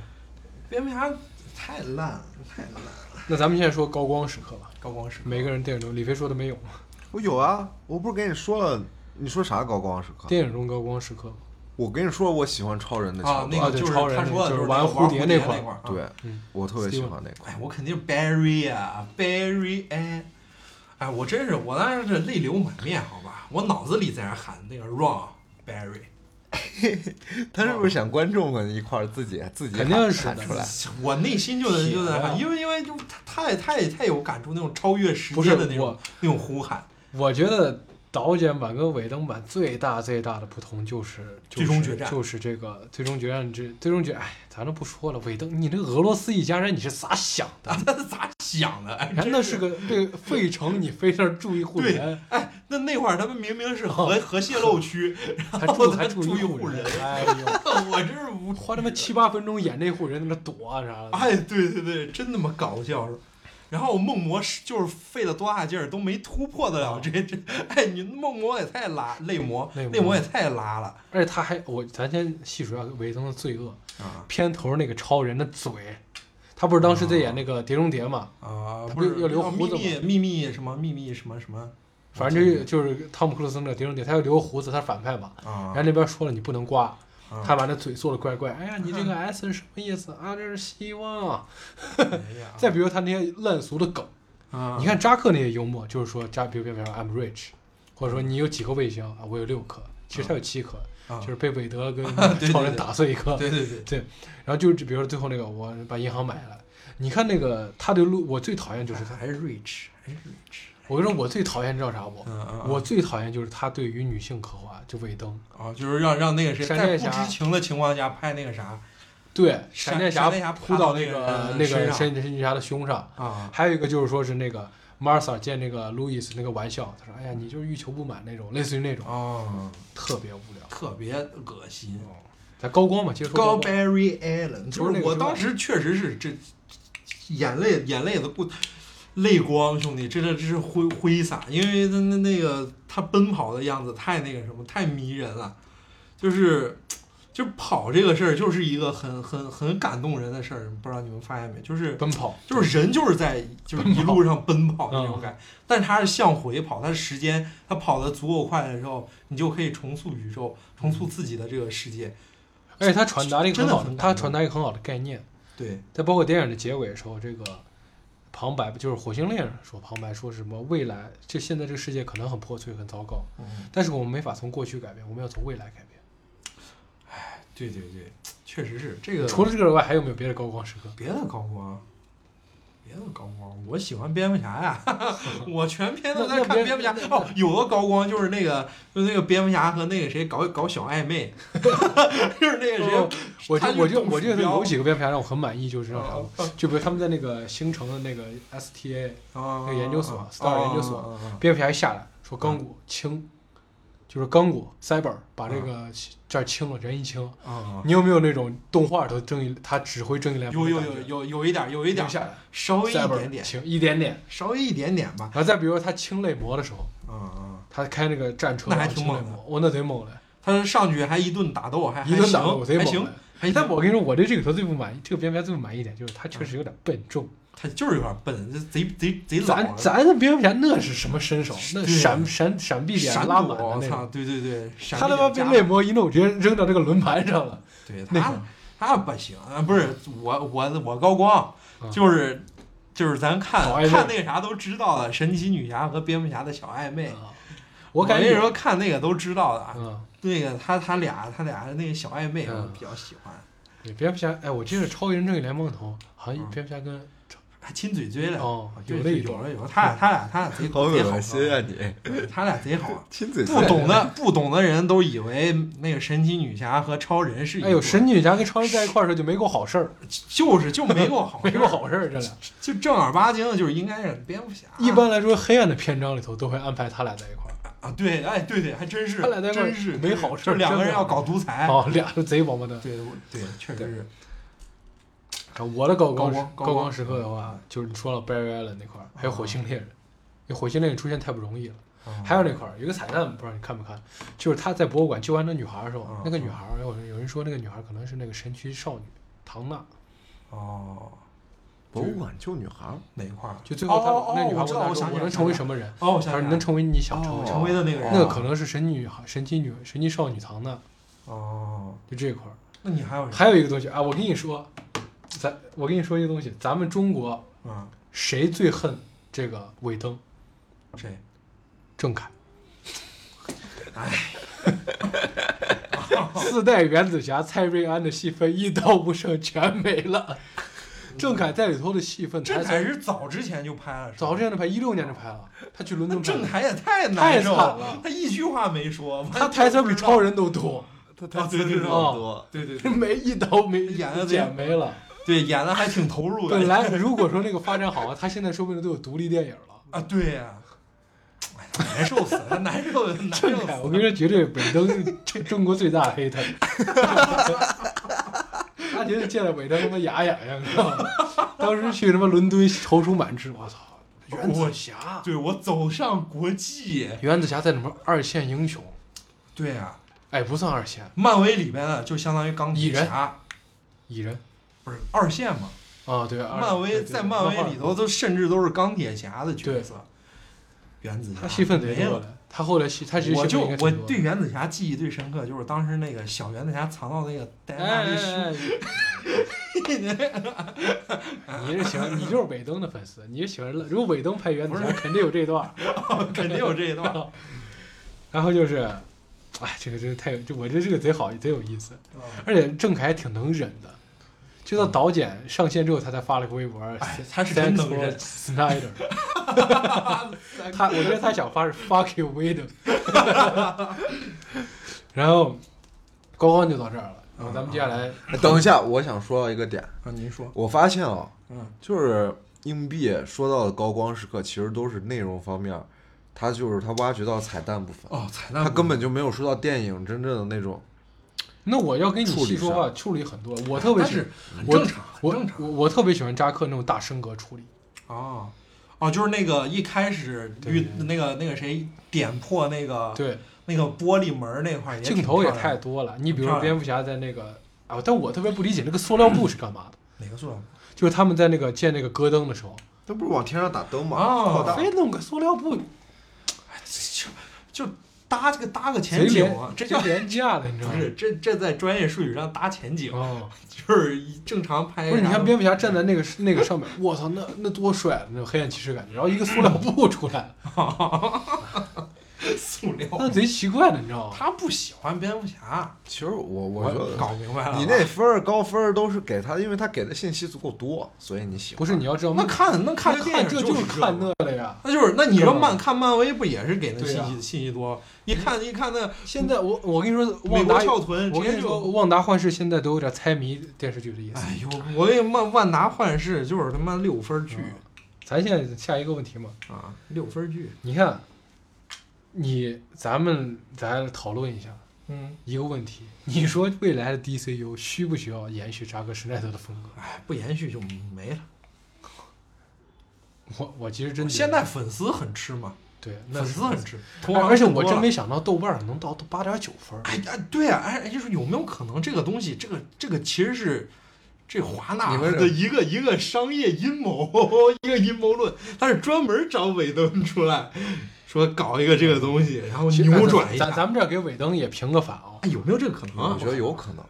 Speaker 1: 蝙蝠侠太烂了，太烂了，
Speaker 3: 那咱们现在说高光时刻吧，
Speaker 1: 高光时刻。
Speaker 3: 每个人电影中，李飞说的没有吗？
Speaker 4: 我有啊，我不是跟你说了，你说啥高光时刻？
Speaker 3: 电影中高光时刻？
Speaker 4: 我跟你说，我喜欢超人的桥，
Speaker 1: 啊那个就是
Speaker 3: 超人那
Speaker 1: 他说的
Speaker 3: 就是玩蝴蝶那块儿
Speaker 4: 对
Speaker 3: 嗯，
Speaker 4: 我特别喜欢那块
Speaker 1: 哎，我肯定是 Barry 啊，Barry 哎，哎，我真是我当时是泪流满面，好吧，我脑子里在那喊那个 Ron Barry，
Speaker 4: 他是不是想观众们一块儿自己自己
Speaker 3: 肯定
Speaker 4: 喊
Speaker 3: 是
Speaker 4: 喊出来？
Speaker 1: 我内心就在就在喊，因为因为就太太太有感触，那种超越时间的那种那种呼喊，
Speaker 3: 我觉得导剪版跟尾灯版最大最大的不同就是
Speaker 1: 最终决战
Speaker 3: 就是这个最终决战这最终决，哎，咱都不说了，尾灯，你这俄罗斯一家人你是咋想的？
Speaker 1: 他 是咋想的？哎，真
Speaker 3: 那是个这个 费城，你非那儿住一户
Speaker 1: 对
Speaker 3: 人，
Speaker 1: 哎，那那会儿他们明明是 核核泄漏区，
Speaker 3: 还
Speaker 1: 然后他
Speaker 3: 住还住
Speaker 1: 住一
Speaker 3: 户
Speaker 1: 户人，
Speaker 3: 哎呦，
Speaker 1: 我真是无
Speaker 3: 花他妈七八分钟演那户人在那躲啊啥的，
Speaker 1: 哎，对对对，真他妈搞笑。然后梦魔是就是费了多大劲儿都没突破得了这这，哎，你梦魔也太拉，泪魔
Speaker 3: 泪魔
Speaker 1: 也太拉了。
Speaker 3: 而且他还我咱先细数一下韦登的罪恶，
Speaker 1: 啊。
Speaker 3: 片头那个超人的嘴，他不是当时在演那个《碟中谍》嘛，
Speaker 1: 啊！
Speaker 3: 他
Speaker 1: 不是
Speaker 3: 要留胡
Speaker 1: 秘
Speaker 3: 子吗？
Speaker 1: 密秘密什么秘密什么什么，
Speaker 3: 反正这就是汤姆克鲁斯那个《碟中谍》，他要留胡子，他是反派嘛，
Speaker 1: 啊。
Speaker 3: 人家那边说了你不能刮，
Speaker 1: 啊
Speaker 3: 他把那嘴做的怪怪，哎呀，你这个 S 是什么意思啊？这是希望。再比如他那些烂俗的梗，
Speaker 1: 啊
Speaker 3: 你看扎克那些幽默，就是说扎，比如比如说 I'm rich，或者说你有几颗卫星啊？我有六颗，其实他有七颗，
Speaker 1: 啊
Speaker 3: 就是被韦德 跟超人打碎一颗。
Speaker 1: 对对对对，
Speaker 3: 然后就比如说最后那个，我把银行买了。你看那个他的路，我最讨厌就是他。
Speaker 1: 还是 rich 还是 rich，
Speaker 3: 我跟你说，我最讨厌知道啥不？
Speaker 1: 嗯嗯，
Speaker 3: 我最讨厌就是他对于女性刻画，就尾灯。
Speaker 1: 啊就是让让那个谁在
Speaker 3: 闪电侠
Speaker 1: 不知情的情况下拍那个啥
Speaker 3: 对，
Speaker 1: 闪
Speaker 3: 闪电
Speaker 1: 侠
Speaker 3: 扑到那
Speaker 1: 个
Speaker 3: 个那个
Speaker 1: 人身上
Speaker 3: 闪闪电侠的胸上。
Speaker 1: 啊
Speaker 3: 还有一个就是说是那个 Martha 见那个 Louis 那个玩笑，他说：“哎呀，你就是欲求不满那种，类似于那种，
Speaker 1: 啊，
Speaker 3: 特别无聊。
Speaker 1: 特别恶心。”
Speaker 3: 在高光嘛，接着说
Speaker 1: 高
Speaker 3: 高光。
Speaker 1: Barry Allen，就是我当时确实是这眼泪眼泪都不泪光，兄弟，真的这是挥挥洒，因为他那那个他奔跑的样子太那个什么，太迷人了，就是就跑这个事儿就是一个很很很感动人的事儿，不知道你们发现没？就是
Speaker 3: 奔跑，
Speaker 1: 就是人就是在就是一路上奔跑那种
Speaker 3: 嗯
Speaker 1: 感，但是他是向回跑，他是时间他跑得足够快的时候，你就可以重塑宇宙，重塑自己的这个世界。
Speaker 3: 而且他传达了一个很好的，他传达一个很好的概念。
Speaker 1: 对，
Speaker 3: 在包括电影的结尾的时候，这个旁白就是火星猎人说旁白说什么未来，这现在这个世界可能很破碎很糟糕，
Speaker 1: 嗯，
Speaker 3: 但是我们没法从过去改变，我们要从未来改变。
Speaker 1: 对对对，确实是这个。
Speaker 3: 除了这个以外，还有没有别的高光时刻？
Speaker 1: 别的高光，别的高光，我喜欢蝙蝠侠呀，我全篇都在看蝙蝠侠哦，有个高光就是那个，就是那个蝙蝠侠和那个谁搞搞小暧昧，就是那个
Speaker 3: 哦
Speaker 1: 谁，
Speaker 3: 我就
Speaker 1: 我就
Speaker 3: 我就我觉得有。几个蝙蝠侠让我很满意，就是让
Speaker 1: 啊
Speaker 3: 他们，就比如他们在那个星城的那个 STA
Speaker 1: 那
Speaker 3: 那个研究所，Star 研究所
Speaker 1: 啊
Speaker 3: 蝙蝠侠一下来说钢骨清，就是刚果 Cyber 把这
Speaker 1: 嗯
Speaker 3: 个这儿清了，人一清。
Speaker 1: 啊，
Speaker 3: 你有没有那种动画都正义，他指挥正义联盟
Speaker 1: 有？有有有有一点有一点稍微一点点，
Speaker 3: 清一点点。
Speaker 1: 稍微一点点吧。
Speaker 3: 然后再比如说他清泪魔的时候，
Speaker 1: 嗯嗯，
Speaker 3: 他开那个战车
Speaker 1: 那还挺猛的
Speaker 3: 我那贼猛的，
Speaker 1: 他上去还一顿打斗，还
Speaker 3: 一顿打斗贼猛。，
Speaker 1: 还行
Speaker 3: 但我跟你说，我对这个头最不满意，这个蝙蝠侠最不满意一点就是他确实有点笨重。
Speaker 1: 他就是有点笨，这贼贼贼老
Speaker 3: 咱
Speaker 1: 了。
Speaker 3: 咱的蝙蝠侠那是什么身手？那闪闪闪避点
Speaker 1: 闪
Speaker 3: 拉
Speaker 1: 躲我操！
Speaker 3: 满的那种。
Speaker 1: 对对对，
Speaker 3: 他他妈被
Speaker 1: 避点加
Speaker 3: 泪魔一弄，直接扔到这个轮盘上了。
Speaker 1: 对他
Speaker 3: 那个
Speaker 1: 他不行啊，不是我我我高光
Speaker 3: 嗯
Speaker 1: 就是就是咱看看那个啥都知道的，神奇女侠和蝙蝠侠的小暧昧。
Speaker 3: 啊我感觉
Speaker 1: 跟你说看那个都知道的，
Speaker 3: 嗯，
Speaker 1: 那个他他俩他俩那个小暧昧我
Speaker 3: 嗯
Speaker 1: 比较喜欢，
Speaker 3: 对蝙蝠侠，哎，我记得超人正义联盟里头，好像
Speaker 1: 嗯
Speaker 3: 蝙蝠侠跟
Speaker 1: 还亲嘴嘴了。
Speaker 3: 哦有了
Speaker 1: 有了有了，他俩 他俩他俩贼
Speaker 4: 好
Speaker 1: 贼好
Speaker 4: 恶心啊你！
Speaker 1: 他俩贼好。
Speaker 4: 亲嘴
Speaker 1: 不懂的不懂的人都以为那个神奇女侠和超人是一
Speaker 3: 哎呦，
Speaker 1: 对
Speaker 3: 神奇女侠跟超人在一块儿的时候就没过好事儿，
Speaker 1: 就是就没过好
Speaker 3: 没
Speaker 1: 事
Speaker 3: 过好事儿，这俩。
Speaker 1: 就正儿八经的，就是应该是蝙蝠侠。
Speaker 3: 一般来说，黑暗的篇章里头都会安排他俩在一块儿。
Speaker 1: 啊，对，哎，对对，还真是，
Speaker 3: 他俩在一块儿
Speaker 1: 真是
Speaker 3: 没好事儿
Speaker 1: 两个人要搞独裁。
Speaker 3: 哦，俩是贼王八蛋。
Speaker 1: 对，对，确实是。
Speaker 3: 啊我的高光
Speaker 1: 高光高光
Speaker 3: 高光时刻的话，就是你说了 Barry Allen 那块儿，还有火星猎人。因为火星猎人出现太不容易了。还有那块儿有个彩蛋，不知道你看没看？就是他在博物馆救完那女孩儿的时候
Speaker 1: 嗯，
Speaker 3: 那个女孩儿有有人说那个女孩儿可能是那个神奇少女唐娜，
Speaker 1: 哦，
Speaker 4: 博物馆救女孩儿，
Speaker 1: 哪一块儿？
Speaker 3: 就最后
Speaker 1: 哦
Speaker 3: 他那女孩
Speaker 1: 哦我想起来
Speaker 3: 说我能成为什么人？
Speaker 1: 哦，我
Speaker 3: 他说
Speaker 1: 想
Speaker 3: 你能成为你想成为
Speaker 1: 成为的那个人。
Speaker 3: 那个可能是神奇女孩、神奇女、神奇少女唐娜，
Speaker 1: 哦，
Speaker 3: 就这块儿。
Speaker 1: 那你还有？
Speaker 3: 还有一个东西啊，我跟你说，咱我跟你说一个东西，咱们中国
Speaker 1: 嗯，
Speaker 3: 谁最恨这个尾灯？
Speaker 1: 谁？
Speaker 3: 郑恺。
Speaker 1: 哎，
Speaker 3: 四代原子侠蔡瑞安的戏份一刀不剩，全没了。郑恺在里头的戏份台词
Speaker 1: 郑恺是早之前就拍了，
Speaker 3: 早之前就拍，一六年就拍了，他去伦敦
Speaker 1: 郑恺也太
Speaker 3: 太
Speaker 1: 难受
Speaker 3: 了
Speaker 1: 他一句话没说，
Speaker 3: 他台词比超人都多，
Speaker 4: 他
Speaker 1: 啊对对对
Speaker 4: 好多。
Speaker 1: 对对对
Speaker 3: 没一刀没
Speaker 1: 演得
Speaker 3: 剪没了。
Speaker 1: 对，演的还挺投入的。
Speaker 3: 本来如果说那个发展好啊，他现在说不定都有独立电影了。
Speaker 1: 啊，对呀，哎难受死了，难受难受
Speaker 3: 我跟。你说，绝对尾灯是中国最大的黑他。他觉得见了尾灯他妈牙痒痒，你知道吗？当时去他妈伦敦踌躇满志，我操！原子侠，
Speaker 1: 对我走上国际，
Speaker 3: 原子侠在什么二线英雄，
Speaker 1: 对呀，
Speaker 3: 哎，不算二线，
Speaker 1: 漫威里边的就相当于钢
Speaker 3: 蚁人
Speaker 1: 铁侠，
Speaker 3: 蚁人
Speaker 1: 不是二线嘛？
Speaker 3: 啊，对，
Speaker 1: 漫威在漫威里头都甚至都是钢铁侠的角色。原子侠
Speaker 3: 他戏份贼。多，他后来戏他其实
Speaker 1: 我就我对原子侠记忆最深刻，就是当时那个小原子侠藏到那个戴安娜
Speaker 3: 你是喜欢你就是尾灯的粉丝，你是喜欢如果尾灯拍原子侠，肯定有这段。
Speaker 1: 肯定有这一段。
Speaker 3: 然后就是，哎，这个真是太有，就我觉得这个贼好，贼有意思。
Speaker 1: 嗯
Speaker 3: 而且郑恺还挺能忍的，就到导剪上线之后，他才发了个微博
Speaker 1: 哎，他是真忍。
Speaker 3: Snyder。他我觉得他想发是 Fuck you Whedon。然后高光就到这儿了，然后咱们接下来
Speaker 4: 哎等一下，我想说到一个点，
Speaker 1: 啊，您说，
Speaker 4: 我发现啊，
Speaker 1: 嗯，
Speaker 4: 就是硬币说到的高光时刻，其实都是内容方面，他就是他挖掘到彩蛋部分，
Speaker 1: 哦，彩蛋，
Speaker 4: 他根本就没有说到电影真正的那种。
Speaker 3: 那我要跟你细说话，处理很多，我特别
Speaker 1: 但是很
Speaker 3: 我
Speaker 1: 正常，很
Speaker 3: 我
Speaker 1: 正常
Speaker 3: 我我特别喜欢扎克那种大升格处理。
Speaker 1: 哦。哦，就是那个一开始遇那个那个谁点破那个
Speaker 3: 对，
Speaker 1: 那个玻璃门那块儿
Speaker 3: 镜头也太多了。你比如
Speaker 1: 说
Speaker 3: 蝙蝠侠在那个啊，但我特别不理解那个塑料布是干嘛的，
Speaker 1: 哪个塑料布？
Speaker 3: 就是他们在那个建那个戈登的时候，
Speaker 4: 那不是往天上打灯吗？
Speaker 1: 哦
Speaker 4: 扩大
Speaker 3: 非弄个塑料布，
Speaker 1: 就就搭这个搭个前景啊，这叫
Speaker 3: 廉价的，你知道吗？
Speaker 1: 不是这这在专业术语上搭前景，
Speaker 3: 哦，
Speaker 1: 就是正常拍。
Speaker 3: 不是，你看蝙蝠侠站在那个那个上面，我操，那那多帅，啊那种黑暗骑士感觉，然后一个塑料布出来了，
Speaker 1: 塑料，
Speaker 3: 那贼奇怪的，你知道吗？
Speaker 1: 他不喜欢蝙蝠侠，
Speaker 4: 其实我我觉得
Speaker 1: 搞明白了。
Speaker 4: 你那分儿高分儿都是给他，因为他给的信息足够多，所以你喜欢。
Speaker 3: 不是，你要知道，
Speaker 1: 那看那看
Speaker 3: 看
Speaker 1: 电影
Speaker 3: 这就是
Speaker 1: 是
Speaker 3: 看
Speaker 1: 这
Speaker 3: 那了呀。
Speaker 1: 那就是那你说漫看漫威不也是给那信息信息多？一看一看那
Speaker 3: 现在我我跟你说，
Speaker 1: 美国
Speaker 3: 旺达，
Speaker 1: 翘臀，
Speaker 3: 我跟你说，旺达幻视现在都有点猜谜电视剧的意思。
Speaker 1: 哎呦，我跟你万万达幻视就是他妈六分剧
Speaker 3: 嗯咱现在下一个问题嘛，
Speaker 1: 啊，六分剧。
Speaker 3: 你看，你咱们咱讨论一下
Speaker 1: 嗯，
Speaker 3: 一个问题，你说未来的 DCU 需不需要延续扎克施耐德的风格？
Speaker 1: 哎，不延续就没了。
Speaker 3: 我我其实真
Speaker 1: 现在粉丝很吃嘛，
Speaker 3: 对，那
Speaker 1: 粉丝很吃，
Speaker 3: 而而且我真没想到豆瓣能到八点九分儿。
Speaker 1: 哎哎，对啊，哎，就是有没有可能这个东西，这个这个其实是这华纳的一个一个商业阴谋，一个阴谋论，他是专门找尾灯出来说搞一个这个东西，然后扭转一下。
Speaker 3: 咱咱们这儿给尾灯也评个反啊，
Speaker 1: 哎，有没有这个可能啊？
Speaker 4: 我觉得有可能。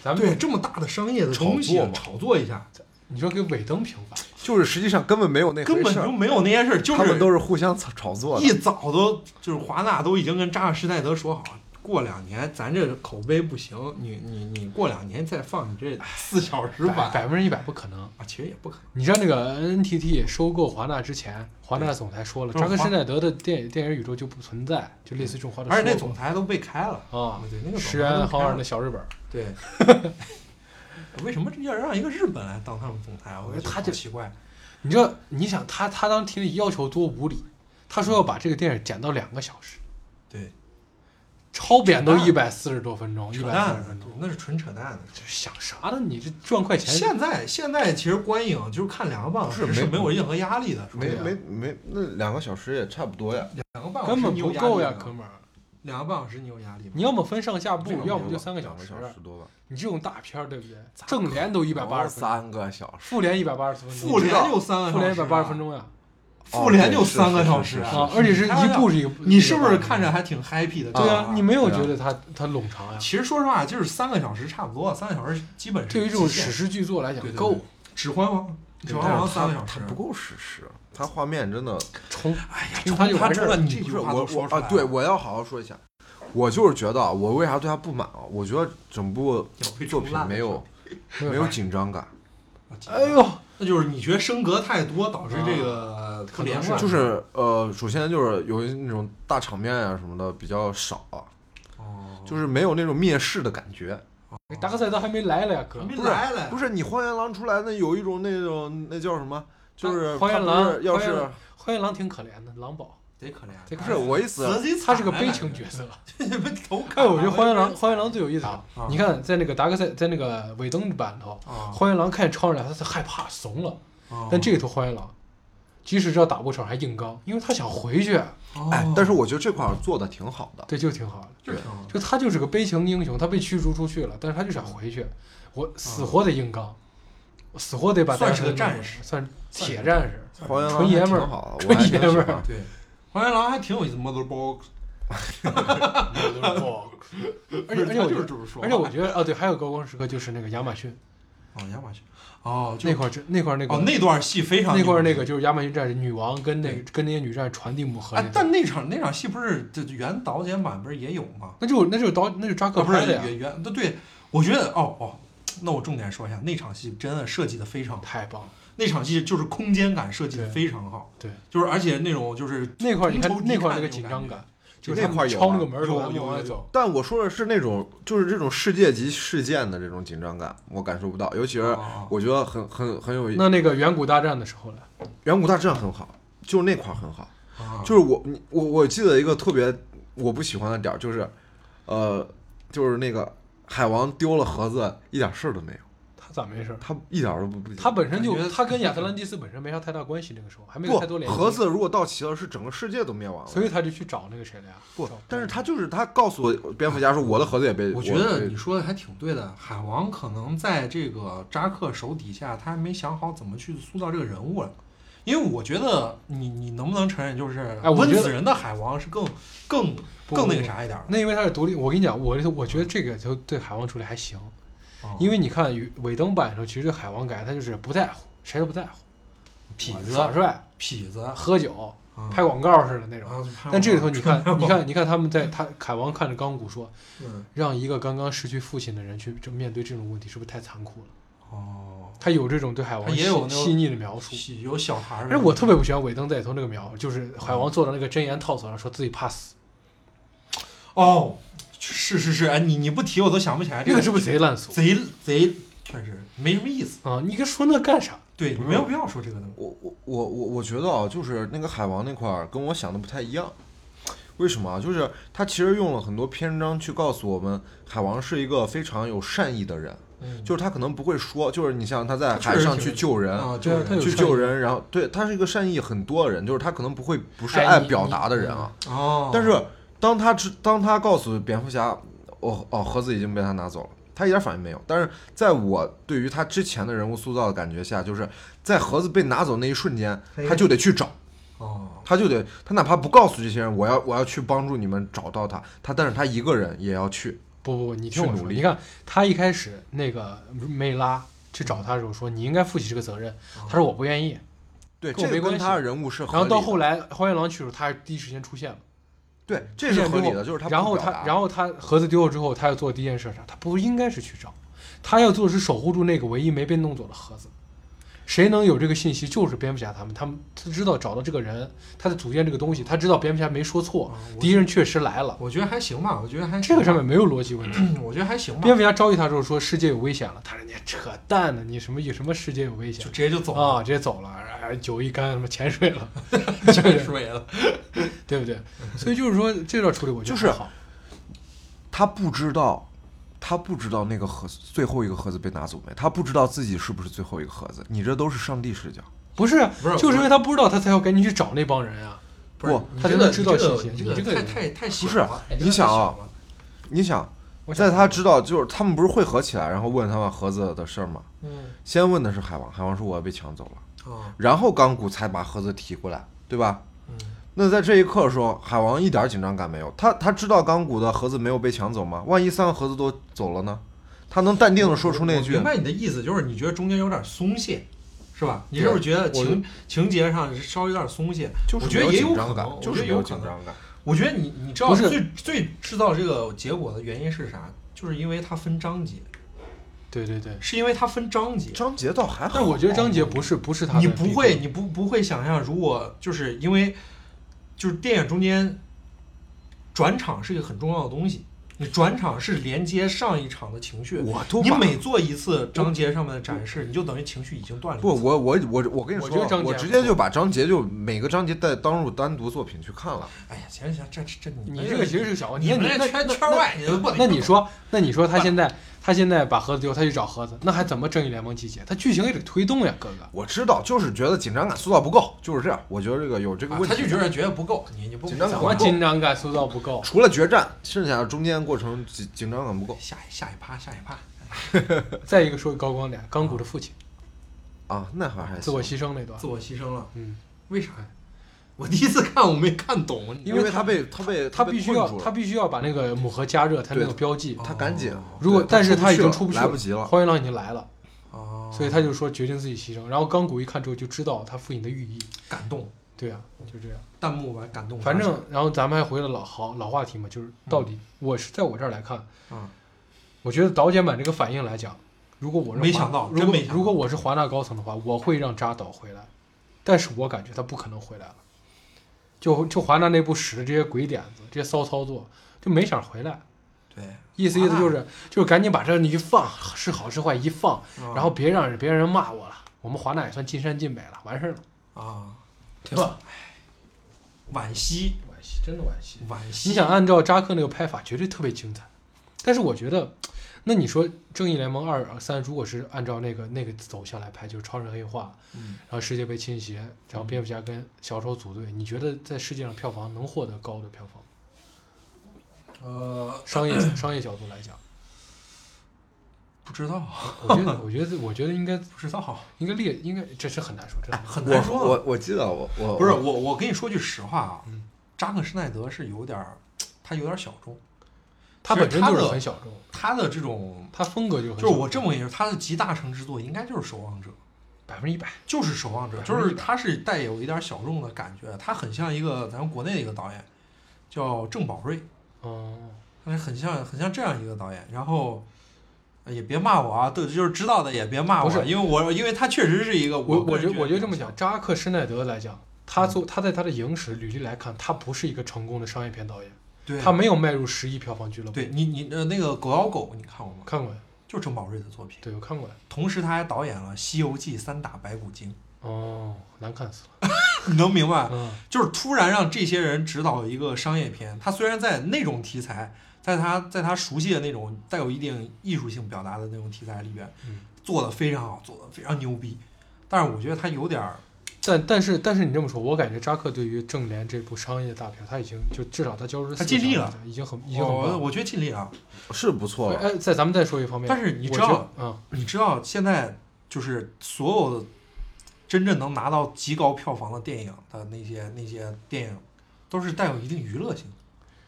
Speaker 3: 咱们
Speaker 1: 对这么大的商业的东西
Speaker 4: 炒作
Speaker 1: 炒作一下，
Speaker 3: 你说给尾灯评反，
Speaker 4: 就是实际上根本没有那
Speaker 1: 根
Speaker 4: 回事儿，
Speaker 1: 本就没有那些事儿，就
Speaker 4: 他们
Speaker 1: 是
Speaker 4: 都是互相炒炒作的。
Speaker 1: 一早都就是华纳都已经跟扎克施耐德说好，过两年咱这口碑不行，你你你过两年再放你这四小时
Speaker 3: 百
Speaker 1: 版
Speaker 3: 百分之一百不可能。
Speaker 1: 啊，其实也不可能。
Speaker 3: 你知道那个 NTT 收购华纳之前，华纳总裁说了，扎克施耐德的电电影宇宙就不存在，就类似这种话的
Speaker 1: 而且那总裁都被开了
Speaker 3: 啊，
Speaker 1: 对，那个总
Speaker 3: 石
Speaker 1: 裁都
Speaker 3: 原浩二
Speaker 1: 开了
Speaker 3: 的小日本儿，
Speaker 1: 对。为什么要让一个日本来当他们总裁？我觉得
Speaker 3: 他就
Speaker 1: 奇怪。
Speaker 3: 你知道，你想他他当时提的要求多无理，他说要把这个电影剪到两个小时，
Speaker 1: 对，
Speaker 3: 超扁都一百四十多分钟，一百四十分钟，，
Speaker 1: 那是纯扯淡的。
Speaker 3: 这想啥呢？你这赚快钱，
Speaker 1: 现在现在其实观影就是看两个半小时
Speaker 4: 是没
Speaker 1: 没有任何压力的，
Speaker 4: 没没没，那两个小时也差不多呀。
Speaker 1: 两个半小
Speaker 3: 根本
Speaker 1: 时你有
Speaker 3: 不够呀，哥们儿。
Speaker 1: 两个半小时你有压力吗？
Speaker 3: 你要么分上下部
Speaker 1: 这，个
Speaker 3: 要么就三个小时
Speaker 4: 两个。小时多吧。
Speaker 3: 你这种大片儿，对不对？正联都一百八十分钟，
Speaker 4: 三个小时。
Speaker 3: 复联一百八十分钟，
Speaker 1: 复联就三个小时啊，
Speaker 3: 复联一百八十分钟呀！
Speaker 1: 复联就三个小时
Speaker 3: 啊，而且是一部是一个。
Speaker 1: 你是不是看着还挺 happy 的？
Speaker 3: 对啊，你没有觉得它它冗长呀？
Speaker 1: 其实说实话，就是三个小时差不多，三个小时基本上
Speaker 3: 对于这种史诗巨作来讲够
Speaker 1: 指环王，指环王三个小时
Speaker 4: 不够史诗，它画面真的
Speaker 3: 冲。
Speaker 1: 哎呀，
Speaker 3: 冲他就完事儿了
Speaker 1: 他你
Speaker 4: 不是
Speaker 1: 这句话
Speaker 4: 我我啊，对，我要好好说一下。我就是觉得啊，我为啥对他不满啊？我觉得整部作品没有没有紧张感，
Speaker 3: 哎呦，
Speaker 1: 那就是你觉得升格太多，导致这个不连贯，
Speaker 4: 就是呃，首先就是有那种大场面啊什么的比较少，
Speaker 1: 哦，
Speaker 4: 就是没有那种灭世的感觉。
Speaker 3: 达克赛德还没来了呀，哥。
Speaker 1: 没
Speaker 4: 不是
Speaker 1: 来了，
Speaker 4: 不是你荒原狼出来那有一种那种那叫什么？就是
Speaker 3: 荒原狼
Speaker 4: 要是
Speaker 3: 荒原荒原狼挺可怜的，狼宝，
Speaker 1: 贼可怜，
Speaker 3: 这个
Speaker 4: 不是我意思，
Speaker 3: 他是个悲情角色。
Speaker 1: 你们头
Speaker 3: 哎，我觉得荒原狼
Speaker 1: 荒
Speaker 3: 荒原狼最有意思！你看，在那个达克赛，在那个尾灯版头，
Speaker 1: 啊，
Speaker 3: 荒原狼看见超人来，他是害怕怂了。
Speaker 1: 哦
Speaker 3: 但这个头荒原狼，即使知道打不成还硬刚，因为他想回去。
Speaker 4: 哎，但是我觉得这块儿做的挺好的。
Speaker 3: 对，就挺好的。
Speaker 1: 就是挺好
Speaker 3: 就他就是个悲情英雄，他被驱逐出去了，但是他就想回去，我死活得硬刚，我死活得把
Speaker 1: 算是个战士
Speaker 3: 算铁战士。纯爷们儿纯爷们儿
Speaker 1: 对，荒原狼还挺有意思，Mother Box，
Speaker 3: 而且而且我觉得，
Speaker 1: 就是这么说，
Speaker 3: 而且我觉得哦对，还有高光时刻就是那个亚马逊。
Speaker 1: 哦亚马逊，哦
Speaker 3: 那块儿真那块儿那个
Speaker 1: 哦那段戏非常
Speaker 3: 那块儿那个就是亚马逊战士女王跟那跟那些女战士传递母盒，
Speaker 1: 哎但，那场那场戏不是就原导演版不是也有吗？
Speaker 3: 那就那就是导那就扎克
Speaker 1: 啊，不是
Speaker 3: 拍的呀，
Speaker 1: 原原对对，我觉得哦哦，那我重点说一下，那场戏真的设计的非常，
Speaker 3: 太棒了。
Speaker 1: 那场戏就是空间感设计的非常好，
Speaker 3: 对，
Speaker 1: 就是而且那种就是
Speaker 3: 那块儿你看那块儿那个紧张感，就
Speaker 4: 那块儿有啊
Speaker 3: 敲那个门儿
Speaker 1: 有有有。
Speaker 4: 但我说的是那种，就是这种世界级事件的这种紧张感，我感受不到。尤其是
Speaker 1: 哦
Speaker 4: 我觉得很很很有，
Speaker 3: 那那个远古大战的时候呢？
Speaker 4: 远古大战很好，就是那块儿很好。
Speaker 1: 啊
Speaker 4: 就是我你我我记得一个特别我不喜欢的点儿，就是，呃，就是那个海王丢了盒子，一点事儿都没有。
Speaker 1: 他
Speaker 3: 他咋没事儿？
Speaker 4: 他一点儿都不不
Speaker 3: 他本身就他跟亚特兰蒂斯本身没啥太大关系，那个时候还没有太多联系。
Speaker 4: 盒子如果到齐了，是整个世界都灭亡了。
Speaker 3: 所以他就去找那个谁了呀？
Speaker 4: 不
Speaker 3: 找，
Speaker 4: 但是他就是他告诉我蝙蝠侠说我的盒子也被
Speaker 1: 我觉得你说的还挺对的。海王可能在这个扎克手底下，他还没想好怎么去塑造这个人物了。因为我觉得你你能不能承认，就是
Speaker 3: 哎我觉得
Speaker 1: 温子仁的海王是更更
Speaker 3: 不
Speaker 1: 更那个啥一点。
Speaker 3: 那因为他是独立，我跟你讲，我我觉得这个就对海王处理还行，
Speaker 1: 哦
Speaker 3: 因为你看与尾灯版的时候，其实海王感觉他就是不在乎，谁都不在乎，
Speaker 1: 痞子
Speaker 3: 耍帅、
Speaker 1: 痞子
Speaker 3: 喝酒、
Speaker 1: 啊
Speaker 3: 拍广告似的那种。
Speaker 1: 啊
Speaker 3: 但这里头你看，你，看，你看他们在他海王看着钢骨说，
Speaker 1: 嗯
Speaker 3: 让一个刚刚失去父亲的人去这面对这种问题，是不是太残酷了？
Speaker 1: 哦，
Speaker 3: 他有这种对海王
Speaker 1: 他也有
Speaker 3: 细细腻的描述。
Speaker 1: 喜有小孩儿的。
Speaker 3: 但是我特别不喜欢尾灯在里头那个描，就是海王坐在那个真言套索上，说自己怕死，
Speaker 1: 哦，是是是，哎，你你不提我都想不起来，
Speaker 3: 这个是不是贼烂俗
Speaker 1: 贼贼确实没什么意思。
Speaker 3: 啊？你跟说那干啥？
Speaker 1: 对，你没有必要说这个东西。
Speaker 4: 我我我我我觉得啊，就是那个海王那块儿跟我想的不太一样。为什么啊？就是他其实用了很多篇章去告诉我们，海王是一个非常有善意的人。
Speaker 1: 嗯
Speaker 4: 就是他可能不会说，就是你像他在
Speaker 1: 他
Speaker 4: 海上
Speaker 1: 挺
Speaker 4: 去救人，
Speaker 1: 啊，
Speaker 3: 对啊
Speaker 1: 就是
Speaker 4: 去
Speaker 3: 他有善意
Speaker 4: 救人，然后对他是一个善意很多的人，就是他可能不会不是
Speaker 3: 哎你
Speaker 4: 爱表达的人啊。
Speaker 1: 哦，
Speaker 4: 但是当他知当他告诉蝙蝠侠，哦哦，盒子已经被他拿走了，他一点反应没有。但是在我对于他之前的人物塑造的感觉下，就是在盒子被拿走那一瞬间，
Speaker 1: 他
Speaker 4: 他就得去找，
Speaker 1: 哦，
Speaker 4: 他就得他哪怕不告诉这些人，我要我要去帮助你们找到他，他但是他一个人也要去。
Speaker 3: 不不不，你听我
Speaker 4: 努力
Speaker 3: 你看他一开始那个梅拉去找他的时候说你应该负起这个责任，他说我不愿意，
Speaker 4: 对，
Speaker 3: 跟我没关系
Speaker 4: 这个跟他的人物是合
Speaker 3: 然后到后来荒原狼去的时候，他还第一时间出现了，
Speaker 4: 对，这是合理的，就是他
Speaker 3: 然后他然后他盒子丢了之后，他要做的第一件事是啥？他不应该是去找，他要做的是守护住那个唯一没被弄走的盒子。谁能有这个信息？就是蝙蝠侠他们，他们他知道找到这个人，他在组建这个东西，他知道蝙蝠侠没说错
Speaker 1: 啊，
Speaker 3: 敌人确实来了，
Speaker 1: 我觉得还行吧，我觉得还行
Speaker 3: 这个上面没有逻辑问题。
Speaker 1: 嗯我觉得还行吧，
Speaker 3: 蝙蝠侠召集他之后说世界有危险了，他说你扯淡呢，你什么有什么世界有危险
Speaker 1: 就直接就走了，
Speaker 3: 啊？直接走了，哎酒一干，什么潜水了，
Speaker 1: 潜水了。
Speaker 3: 对不对？所以就是说这段处理我觉得
Speaker 4: 就是
Speaker 3: 好。
Speaker 4: 他不知道，他不知道那个盒子最后一个盒子被拿走没，他不知道自己是不是最后一个盒子。你这都是上帝视角。
Speaker 3: 不是，
Speaker 1: 不是
Speaker 3: 就是因为他不知道，他才要赶紧去找那帮人啊。
Speaker 1: 不
Speaker 3: 他真的知道
Speaker 1: 你这个
Speaker 3: 信息
Speaker 1: 你这
Speaker 3: 个
Speaker 1: 个太太太小
Speaker 4: 不是
Speaker 1: 了
Speaker 4: 你想啊，你想，在他知道就是他们不是汇合起来，然后问他们盒子的事儿吗？
Speaker 1: 嗯
Speaker 4: 先问的是海王，海王说我要被抢走了，
Speaker 1: 啊
Speaker 4: 然后钢骨才把盒子提过来，对吧？
Speaker 1: 嗯
Speaker 4: 那在这一刻的时候，海王一点紧张感没有。他他知道钢骨的盒子没有被抢走吗？万一三个盒子都走了呢？他能淡定的说出那句
Speaker 1: 明白你的意思，就是你觉得中间有点松懈，是吧？你是不是觉得情情节上稍微有点松懈？
Speaker 4: 就是有
Speaker 1: 我觉得也有
Speaker 4: 紧张感
Speaker 1: 可能，，
Speaker 4: 就是有。紧张感。
Speaker 1: 我觉得你你知道最最制造这个结果的原因是啥？就是因为它分章节，
Speaker 3: 对对对，
Speaker 1: 是因为它分章节。
Speaker 4: 章节倒还好，
Speaker 3: 但我觉得章节不是不是他
Speaker 1: 你，不会，你不不会想象，如果就是因为就是电影中间转场是一个很重要的东西，你转场是连接上一场的情绪。你
Speaker 4: 我都你
Speaker 1: 每做一次章节上面的展示，你就等于情绪已经断了
Speaker 4: 不，我我我我跟你说
Speaker 3: 我
Speaker 4: 直接就把章节就每个章节带当入单独作品去看了。
Speaker 1: 哎呀，行行，这这这你
Speaker 3: 你这个其实是个小问题。
Speaker 1: 你这圈圈外，你
Speaker 3: 那你说，那你说他现在他现在把盒子丢，他去找盒子，那还怎么正义联盟集结？他剧情也得推动呀，哥哥。
Speaker 4: 我知道，就是觉得紧张感塑造不够，就是这样。我觉得这个有这个问题。
Speaker 1: 啊他就觉得觉得不够，你你不
Speaker 4: 紧张感
Speaker 3: 怎么
Speaker 4: 不够
Speaker 3: 紧张感塑造不够？
Speaker 4: 除了决战，剩下的中间过程紧紧张感不够
Speaker 1: 下一下一趴下一趴，
Speaker 3: 再一个说个高光点，钢骨的父亲
Speaker 4: 啊，那会儿还
Speaker 3: 自我牺牲那段
Speaker 1: 自，我牺牲了，
Speaker 3: 嗯，
Speaker 1: 为啥呀？我第一次看我没看懂，
Speaker 4: 因为他被他被被
Speaker 3: 他必须要他必须要把那个母盒加热他那
Speaker 4: 个
Speaker 3: 标记。
Speaker 4: 他赶紧
Speaker 1: 哦
Speaker 3: 如果但是他已经
Speaker 4: 出
Speaker 3: 出不去了，
Speaker 4: 来不及了。
Speaker 3: 荒原狼已经来了，
Speaker 1: 哦，
Speaker 3: 所以他就说决定自己牺牲。然后钢骨一看之后就知道他父亲的寓意。
Speaker 1: 感动，
Speaker 3: 对啊，就这样。
Speaker 1: 弹幕把感动。
Speaker 3: 反正，然后咱们还回了老好老话题嘛，就是到底我是在我这儿来看，
Speaker 1: 嗯，
Speaker 3: 我觉得导剪版这个反应来讲，如果我是华
Speaker 1: 没想到
Speaker 3: 如果
Speaker 1: 真没想到
Speaker 3: 如果我是华纳高层的话，我会让扎导回来，但是我感觉他不可能回来了。就就华纳内部使的这些鬼点子，这些骚操作，就没想回来。
Speaker 1: 对，
Speaker 3: 意思意思就是就是赶紧把这你一放，是好是坏一放，
Speaker 1: 啊
Speaker 3: 然后别让别人骂我了，我们华纳也算尽善尽美了，完事儿了，
Speaker 1: 啊，
Speaker 3: 对吧？
Speaker 1: 惋惜，
Speaker 3: 惋惜，真的惋惜。
Speaker 1: 惋惜。
Speaker 3: 你想按照扎克那个拍法，绝对特别精彩。但是我觉得，那你说《正义联盟二》三如果是按照那个那个走向来拍，就是超人黑化，
Speaker 4: 嗯
Speaker 3: 然后世界杯倾斜，然后蝙蝠侠跟小丑组队，你觉得在世界上票房能获得高的票房？
Speaker 1: 呃，
Speaker 3: 商业商业角度来讲，
Speaker 1: 不知道，
Speaker 3: 我觉得我觉得我觉得应该
Speaker 1: 不知道，
Speaker 3: 应该列应该这是很难说，真的
Speaker 1: 哎，很难说。
Speaker 4: 我我记得我我
Speaker 1: 不是我，我跟你说句实话啊，
Speaker 3: 嗯
Speaker 1: 扎克施耐德是有点儿，他有点小众，
Speaker 3: 他本身就是很小众，
Speaker 1: 他的这种
Speaker 3: 他风格就很
Speaker 1: 就是我这么跟你说，他的集大成之作应该就是《守望者》，
Speaker 3: 百分之一百，
Speaker 1: 就是《守望者》，就是他是带有一点小众的感觉，他很像一个咱们国内的一个导演，叫郑宝瑞，
Speaker 3: 哦，
Speaker 1: 他很像很像这样一个导演，然后。呃也别骂我啊，对就是知道的也别骂我，
Speaker 3: 不是
Speaker 1: 因为我因为他确实是一个
Speaker 3: 我我觉得我觉得这么讲，扎克施耐德来讲，他做他在他的影史履历来看，他不是一个成功的商业片导演，
Speaker 1: 对
Speaker 3: 他没有迈入十亿票房俱乐部。
Speaker 1: 对你你呃那个狗咬狗你看过吗？
Speaker 3: 看过呀，
Speaker 1: 就是郑宝瑞的作品，
Speaker 3: 对我看过呀。
Speaker 1: 同时他还导演了《西游记》三打白骨精，
Speaker 3: 哦，难看死了。
Speaker 1: 你能明白？
Speaker 3: 嗯，
Speaker 1: 就是突然让这些人指导一个商业片，他虽然在那种题材，在他在他熟悉的那种带有一定艺术性表达的那种题材里边，
Speaker 3: 嗯
Speaker 1: 做的非常好，做的非常牛逼，但是我觉得他有点儿，
Speaker 3: 但但是但是你这么说，我感觉扎克对于正联这部商业大片，他已经就至少他交出
Speaker 1: 他尽力了，
Speaker 3: 已经很已经很
Speaker 1: 我
Speaker 3: 棒了。
Speaker 1: 我觉得尽力了。
Speaker 4: 是不错了，
Speaker 3: 哎，在咱们再说一方面，
Speaker 1: 但是你知道
Speaker 3: 嗯，
Speaker 1: 你知道现在就是所有的真正能拿到极高票房的电影的那些那些电影，都是带有一定娱乐性，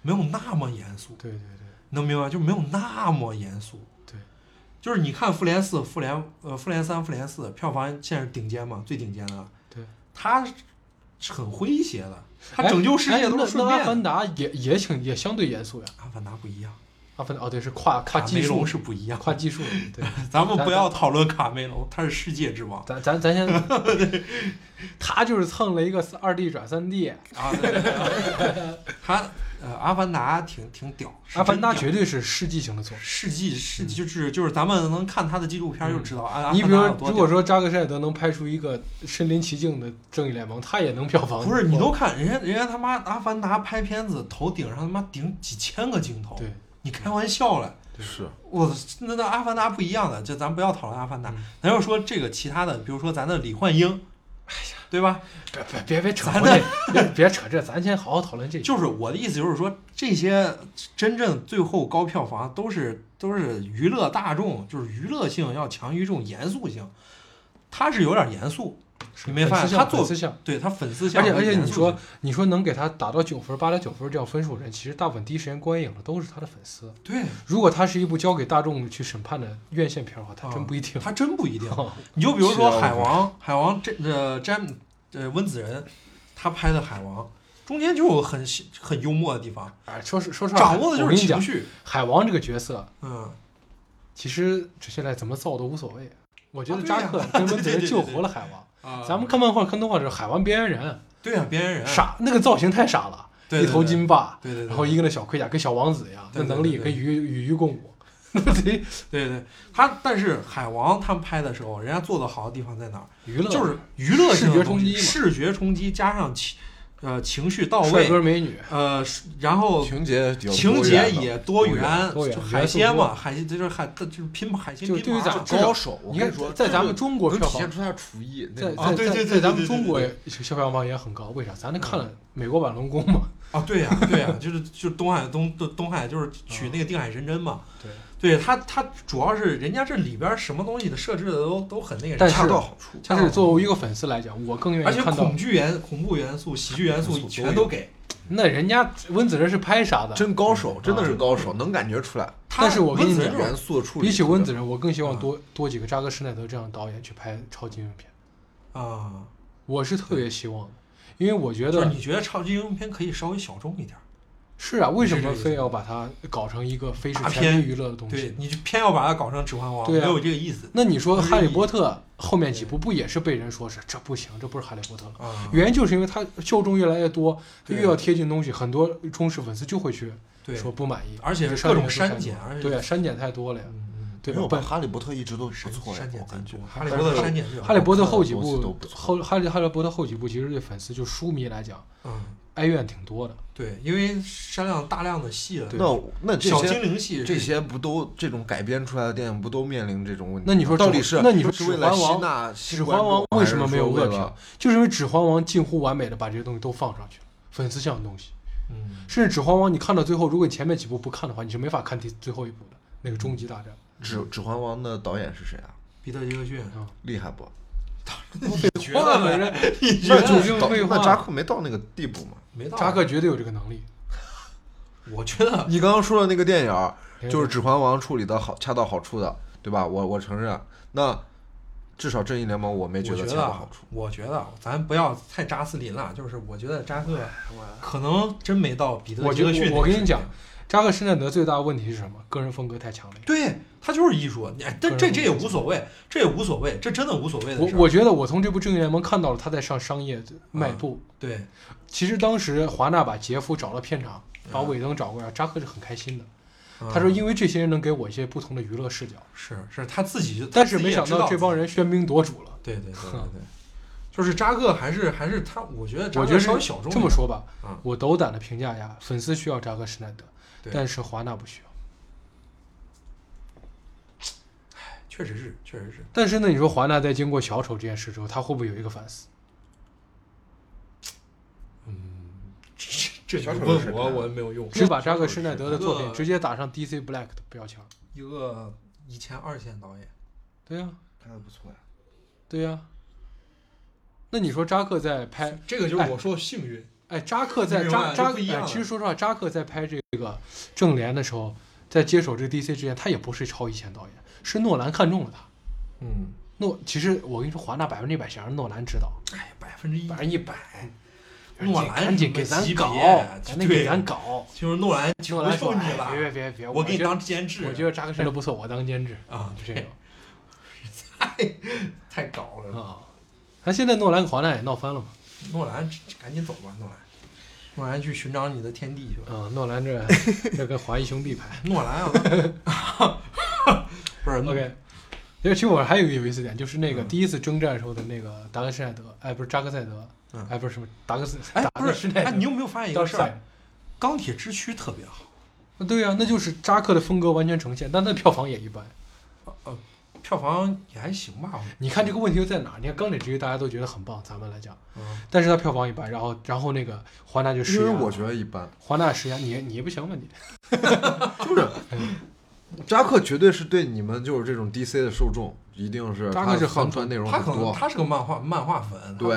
Speaker 1: 没有那么严肃。
Speaker 3: 对对对，
Speaker 1: 能明白？就没有那么严肃。
Speaker 3: 对，
Speaker 1: 就是你看《复联四》《复联》呃《复联三》《复联四》，票房现在是顶尖嘛，最顶尖的。
Speaker 3: 对，
Speaker 1: 他是很诙谐的，它
Speaker 3: 哎
Speaker 1: 拯救世界
Speaker 3: 哎那
Speaker 1: 都是顺
Speaker 3: 那阿凡。达也也挺也相对严肃呀。
Speaker 1: 阿凡达不一样，
Speaker 3: 阿凡达哦，对，是跨跨
Speaker 1: 卡梅
Speaker 3: 技术
Speaker 1: 隆是不一样。
Speaker 3: 跨技术，对。
Speaker 1: 咱们不要讨论卡梅隆，他是世界之王。
Speaker 3: 咱咱咱先，他就是蹭了一个二 D 转三 D，
Speaker 1: 啊，对对对他呃，阿凡达挺挺屌，
Speaker 3: 阿凡达绝对是世纪型的作品。
Speaker 1: 世纪世纪就是就是咱们能看他的纪录片就知道啊。阿
Speaker 3: 嗯你比如说，
Speaker 1: 凡达有多屌
Speaker 3: 如果说扎克施耐德能拍出一个身临其境的正义联盟，他也能票房。
Speaker 1: 不是，你都看人家人家他妈阿凡达拍片子头顶上他妈顶几千个镜头，
Speaker 3: 对，
Speaker 1: 你开玩笑了。
Speaker 4: 是
Speaker 1: 我那那阿凡达不一样的，就咱不要讨论阿凡达
Speaker 3: 嗯，
Speaker 1: 咱要说这个其他的，比如说咱的李焕英，哎呀，对吧？
Speaker 3: 别别别别扯
Speaker 1: 咱
Speaker 3: 这，别 别扯这，咱先好好讨论这。
Speaker 1: 就是我的意思，就是说这些真正最后高票房都是都是娱乐大众，就是娱乐性要强于这种严肃性，它是有点严肃，你没发
Speaker 3: 粉丝
Speaker 1: 现他做
Speaker 3: 向粉丝向，
Speaker 1: 对他粉丝向
Speaker 3: 而且而且你说你说能给他打到九分、八点九分这样分数的人，其实大部分第一时间观影的都是他的粉丝。
Speaker 1: 对
Speaker 3: 如果他是一部交给大众去审判的院线片的话，他真不一定。
Speaker 1: 他真不一定。
Speaker 3: 哦
Speaker 1: 你就比如说海王，海王这呃詹呃温子仁他拍的海王，中间就有很很幽默的地方，
Speaker 3: 哎，说实说实话，
Speaker 1: 掌握的就是情绪。
Speaker 3: 海王这个角色，
Speaker 1: 嗯，
Speaker 3: 其实这现在怎么造都无所谓。我觉得扎克跟温子 仁救活了海王。
Speaker 1: 啊。
Speaker 3: 咱们看漫画、看动画的时候，海王边缘人。
Speaker 1: 对啊，边缘人。
Speaker 3: 傻，那个造型太傻了，
Speaker 1: 对对
Speaker 3: 一头金发，
Speaker 1: 对对对，
Speaker 3: 然后一个那小盔甲跟小王子一样，那
Speaker 1: 对对
Speaker 3: 能力
Speaker 1: 对对。
Speaker 3: 跟鱼与鱼共。舞，那不贼
Speaker 1: 对对，他但是海王他们拍的时候，人家做的好的地方在哪儿？
Speaker 3: 娱乐。
Speaker 1: 就是娱乐性的东西
Speaker 3: 视觉冲击嘛。
Speaker 1: 视觉冲击加上情呃情绪到
Speaker 3: 帅
Speaker 1: 位，
Speaker 3: 哥美女，
Speaker 1: 呃，然后
Speaker 4: 情节
Speaker 1: 情节也多
Speaker 3: 多元多元
Speaker 1: 就海鲜嘛，海鲜这就是海，这就是拼海鲜拼盘儿
Speaker 3: 对于咱至少
Speaker 4: 高手，我
Speaker 3: 你看
Speaker 4: 说，
Speaker 3: 在咱们中国
Speaker 4: 能
Speaker 3: 票房，
Speaker 4: 体现出他的厨艺，
Speaker 3: 在在
Speaker 1: 啊对对对
Speaker 3: 在在咱们中国票房也很高，为啥？咱那看了美国版龙宫嘛，
Speaker 1: 啊，对呀、对呀、就是就是东海东东东海就是取那个定海神针嘛，
Speaker 3: 对。
Speaker 1: 对他他主要是人家这里边什么东西的设置的都都很那个啥，
Speaker 3: 但是
Speaker 4: 恰到好处。
Speaker 3: 但是作为一个粉丝来讲，我更愿
Speaker 1: 而且
Speaker 3: 意看到
Speaker 1: 恐惧元恐怖元素、喜剧元素全都给。
Speaker 3: 那人家温子仁是拍啥的？
Speaker 4: 真高手，真的是
Speaker 3: 啊
Speaker 4: 高手，能感觉出来。
Speaker 3: 但是我跟你讲
Speaker 1: 温子仁
Speaker 4: 元素的处理，
Speaker 3: 比起温子仁，我更希望
Speaker 1: 啊
Speaker 3: 多多几个扎克施耐德这样的导演去拍超级英雄片，
Speaker 1: 啊，
Speaker 3: 我是特别希望的，因为我觉得
Speaker 1: 你觉得超级英雄片可以稍微小众一点儿，
Speaker 3: 是啊，为什么非要把它搞成一个非是
Speaker 1: 大片
Speaker 3: 全娱乐的东
Speaker 1: 对
Speaker 3: 西？
Speaker 1: 你就偏要把它搞成《指环王》，
Speaker 3: 对啊
Speaker 1: 没有这个意思
Speaker 3: 那你说《哈利波特》后面几部不也是被人说是这不行，这不是哈利波特了？
Speaker 1: 啊。
Speaker 3: 原因就是因为它受众越来越多，它越要贴近东西，很多忠实粉丝就会去
Speaker 1: 对，
Speaker 3: 说不满意，
Speaker 1: 而且是各种删减而且
Speaker 3: 对啊，删减太多了呀，对？本
Speaker 4: 没有吧？哈利波特一直都不
Speaker 1: 删
Speaker 4: 错呀
Speaker 1: 删，减
Speaker 4: 我感觉
Speaker 1: 贼多，。哈利波特删减最好
Speaker 3: 哈利波特后几部后哈利哈利波特后几部其实对粉丝就书迷来讲，
Speaker 1: 嗯，
Speaker 3: 哀怨挺多的。
Speaker 1: 对，因为删量大量的戏了，
Speaker 4: 那那这
Speaker 1: 小精
Speaker 4: 些
Speaker 1: 灵戏
Speaker 4: 这些不都这种改编出来的电影不都面临这种问题？
Speaker 3: 那你说
Speaker 4: 到底是
Speaker 3: 那你说
Speaker 4: 是为了
Speaker 3: 指环王指环王》为什么没有恶评？就是因为《指环王》近乎完美的把这些东西都放上去了，粉丝向的东西。
Speaker 1: 嗯，
Speaker 3: 甚至《指环王》你看到最后，如果你前面几部不看的话，你是没法看第最后一部的那个终极大战。
Speaker 4: 指指环王的导演是谁啊？
Speaker 1: 彼得杰克逊啊，
Speaker 4: 厉害不？
Speaker 1: 觉得呢？
Speaker 3: 人
Speaker 1: 你觉
Speaker 3: 那就
Speaker 1: 得
Speaker 3: 是废
Speaker 4: 那扎克没到那个地步嘛？
Speaker 1: 没到？
Speaker 3: 扎克绝对有这个能力。
Speaker 1: 我觉得
Speaker 4: 你刚刚说的那个电影就是《指环王》处理的好，恰到好处的，对吧？我我承认。那至少《正义联盟》我没
Speaker 1: 觉得啊
Speaker 4: 恰到好处。，
Speaker 1: 我觉得啊咱不要太扎斯林了，就是我觉得扎克可能真没到彼得
Speaker 3: 我觉得
Speaker 1: 杰克逊
Speaker 3: 我跟你讲扎克施耐德最大的问题是什么？个人风格太强烈。
Speaker 1: 对他就是艺术，你哎
Speaker 3: 但
Speaker 1: 这这也无所谓，这也无所谓，这真的无所谓的事。
Speaker 3: 我我觉得我从这部《正义联盟》看到了他在上商业迈步。
Speaker 1: 对，
Speaker 3: 其实当时华纳把杰夫找到片场，把
Speaker 1: 嗯
Speaker 3: 韦登找过来，扎克是很开心的。
Speaker 1: 嗯
Speaker 3: 他说：“因为这些人能给我一些不同的娱乐视角。
Speaker 1: 是是他自己就，”
Speaker 3: 但是没想到这帮，人喧宾夺主了。
Speaker 1: 对对对对对，就是扎克还是还是他，我觉得
Speaker 3: 我觉得
Speaker 1: 稍微小众
Speaker 3: 这么说吧
Speaker 1: 嗯，
Speaker 3: 我斗胆的评价一下，粉丝需要扎克施耐德，但是华纳不需要。
Speaker 1: 确实是确实是，
Speaker 3: 但是呢，你说华纳在经过小丑这件事之后，他会不会有一个反思？
Speaker 1: 嗯这
Speaker 4: 小
Speaker 1: 丑问我我也没有用，
Speaker 3: 只把扎克施耐德的作品直接打上 DC Black 的标签。
Speaker 1: 一个以前二线导演，
Speaker 3: 对呀、
Speaker 4: 拍的不错呀。
Speaker 3: 对呀、那你说扎克在拍，
Speaker 1: 这个就是我说的幸运，
Speaker 3: 哎，扎克在
Speaker 1: 扎
Speaker 3: 扎扎哎，其实说实话，扎克在拍这个正联的时候，在接手这个 DC 之前，他也不是超一线导演，是诺兰看中了他。
Speaker 1: 嗯，
Speaker 3: 诺，其实我跟你说，华纳百分之一百想让诺兰指导，
Speaker 1: 哎，百分之一
Speaker 3: 百分之一百。
Speaker 1: 诺兰
Speaker 3: 赶紧给咱搞，赶紧给咱搞。
Speaker 1: 就是诺兰
Speaker 3: 诺
Speaker 1: 求
Speaker 3: 兰说：“
Speaker 1: 你了，
Speaker 3: 哎别别别别，
Speaker 1: 我给你当监制，
Speaker 3: 我觉得扎克施耐德不错，我当监制
Speaker 1: 啊
Speaker 3: 就这种
Speaker 1: 太太搞了。
Speaker 3: 啊。那现在诺兰和华纳也闹翻了嘛？
Speaker 1: 诺兰赶紧走吧，诺兰，诺兰去寻找你的天地去吧。
Speaker 3: 啊，诺兰这 这跟华谊兄弟拍。
Speaker 1: 诺兰啊，不是
Speaker 3: OK，因为其实我还有一个有意思点，就是那个
Speaker 1: 嗯
Speaker 3: 第一次征战时候的那个达克施耐德，哎，不是扎克赛德，
Speaker 1: 嗯
Speaker 3: 哎，不是什么达克斯，
Speaker 1: 哎，不是，
Speaker 3: 施耐德。
Speaker 1: 你有没有发现一个事儿？钢铁之躯特别好，
Speaker 3: 啊对呀、那就是扎克的风格完全呈现，但他的票房也一般。
Speaker 1: 呃，票房也还行吧。
Speaker 3: 你看这个问题又在哪儿？你看钢铁之躯大家都觉得很棒，咱们来讲，
Speaker 1: 嗯，
Speaker 3: 但是它票房一般，然后然后那个华纳就施压，
Speaker 4: 因为我觉得一般，
Speaker 3: 华纳施压，你你不行吧你？
Speaker 4: 就是 扎克绝对是对你们就是这种 DC 的受众，一定是
Speaker 3: 扎克是很
Speaker 4: 放出来内容
Speaker 1: 他可能
Speaker 4: 很多。
Speaker 1: 他是个漫画漫画粉，
Speaker 4: 对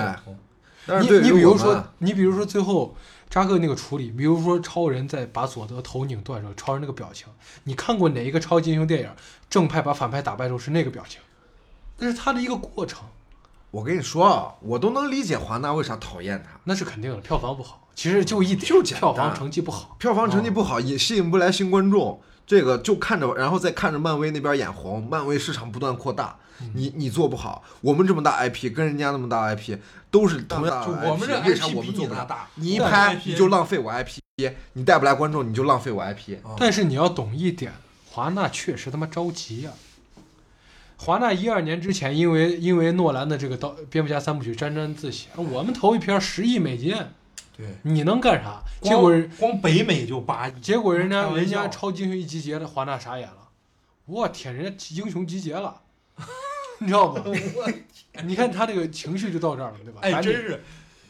Speaker 3: 你你比如说，你比如说最后扎克那个处理，比如说超人在把佐德头拧断的时候，超人那个表情，你看过哪一个超级英雄电影，正派把反派打败之后是那个表情？那是他的一个过程，
Speaker 4: 我跟你说啊，我都能理解华纳为啥讨厌他。
Speaker 3: 那是肯定的，票房不好，其实就一点，
Speaker 4: 就
Speaker 3: 票房成绩不好。
Speaker 4: 票房成绩不好，也吸引不来新观众。这个就看着，然后再看着漫威那边眼红，漫威市场不断扩大，你你做不好，我们这么大 IP 跟人家那么大 IP 都是同样
Speaker 1: 就
Speaker 4: 的 IP，
Speaker 1: 我们这
Speaker 4: 为啥我们做不
Speaker 1: 大，
Speaker 4: 你一拍你就浪费我 IP，你带不来观众你就浪费我 IP。
Speaker 1: 啊
Speaker 3: 但是你要懂一点，华纳确实他妈着急呀、华纳一二年之前，因为因为诺兰的这个刀蝙蝠侠三部曲沾沾自喜，我们投一片十亿美金，
Speaker 1: 对，
Speaker 3: 你能干啥？结果人
Speaker 1: 光北美就八亿，
Speaker 3: 结果人家人家超级英雄一集结的华纳傻眼了，我天，人家英雄集结了，你知道吗？你看他这个情绪就到这儿了，对吧？
Speaker 1: 哎，真是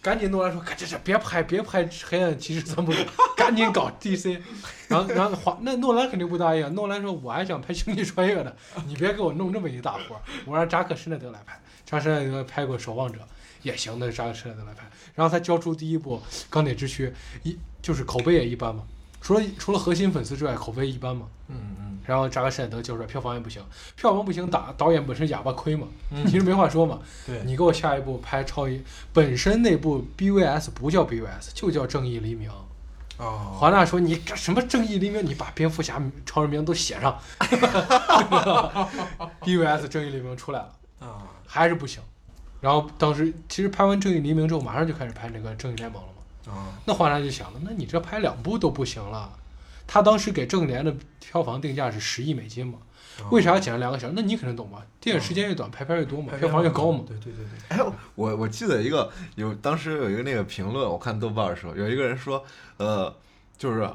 Speaker 3: 赶紧诺兰说，赶紧这别拍别拍黑暗骑士三部，赶紧搞 DC。然后然后华那诺兰肯定不答应，诺兰说我还想拍星际穿越呢，你别给我弄这么一大活儿，我让扎克施耐德来拍，扎克施耐德拍过守望者。也行，那扎克施耐德来拍。然后他交出第一部钢铁之躯，一就是口碑也一般嘛，除了除了核心粉丝之外，口碑一般嘛。
Speaker 1: 嗯嗯
Speaker 3: 然后扎克施耐德交出来，票房也不行，票房不行，打导演本身哑巴亏嘛，
Speaker 1: 嗯
Speaker 3: 你是没话说嘛。
Speaker 1: 对，
Speaker 3: 你给我下一部拍超一，本身那部 BVS 不叫 BVS，就叫正义黎明。
Speaker 1: 哦，
Speaker 3: 华纳说你干什么正义黎明？你把蝙蝠侠、超人名都写上。BVS 正义黎明出来了，
Speaker 1: 啊，
Speaker 3: 还是不行。然后当时其实拍完正义黎明之后，马上就开始拍那个正义联盟了嘛。
Speaker 1: 啊，
Speaker 3: 那华纳就想了，那你这拍两部都不行了，他当时给正联的票房定价是十亿美金嘛，为啥要剪了两个小时？那你肯定懂吧？电影时间越短，排片越多嘛，票房越高嘛。
Speaker 1: 对对对对，
Speaker 4: 哎，我我记得一个有当时有一个那个评论，我看豆瓣的时候，有一个人说，呃，就是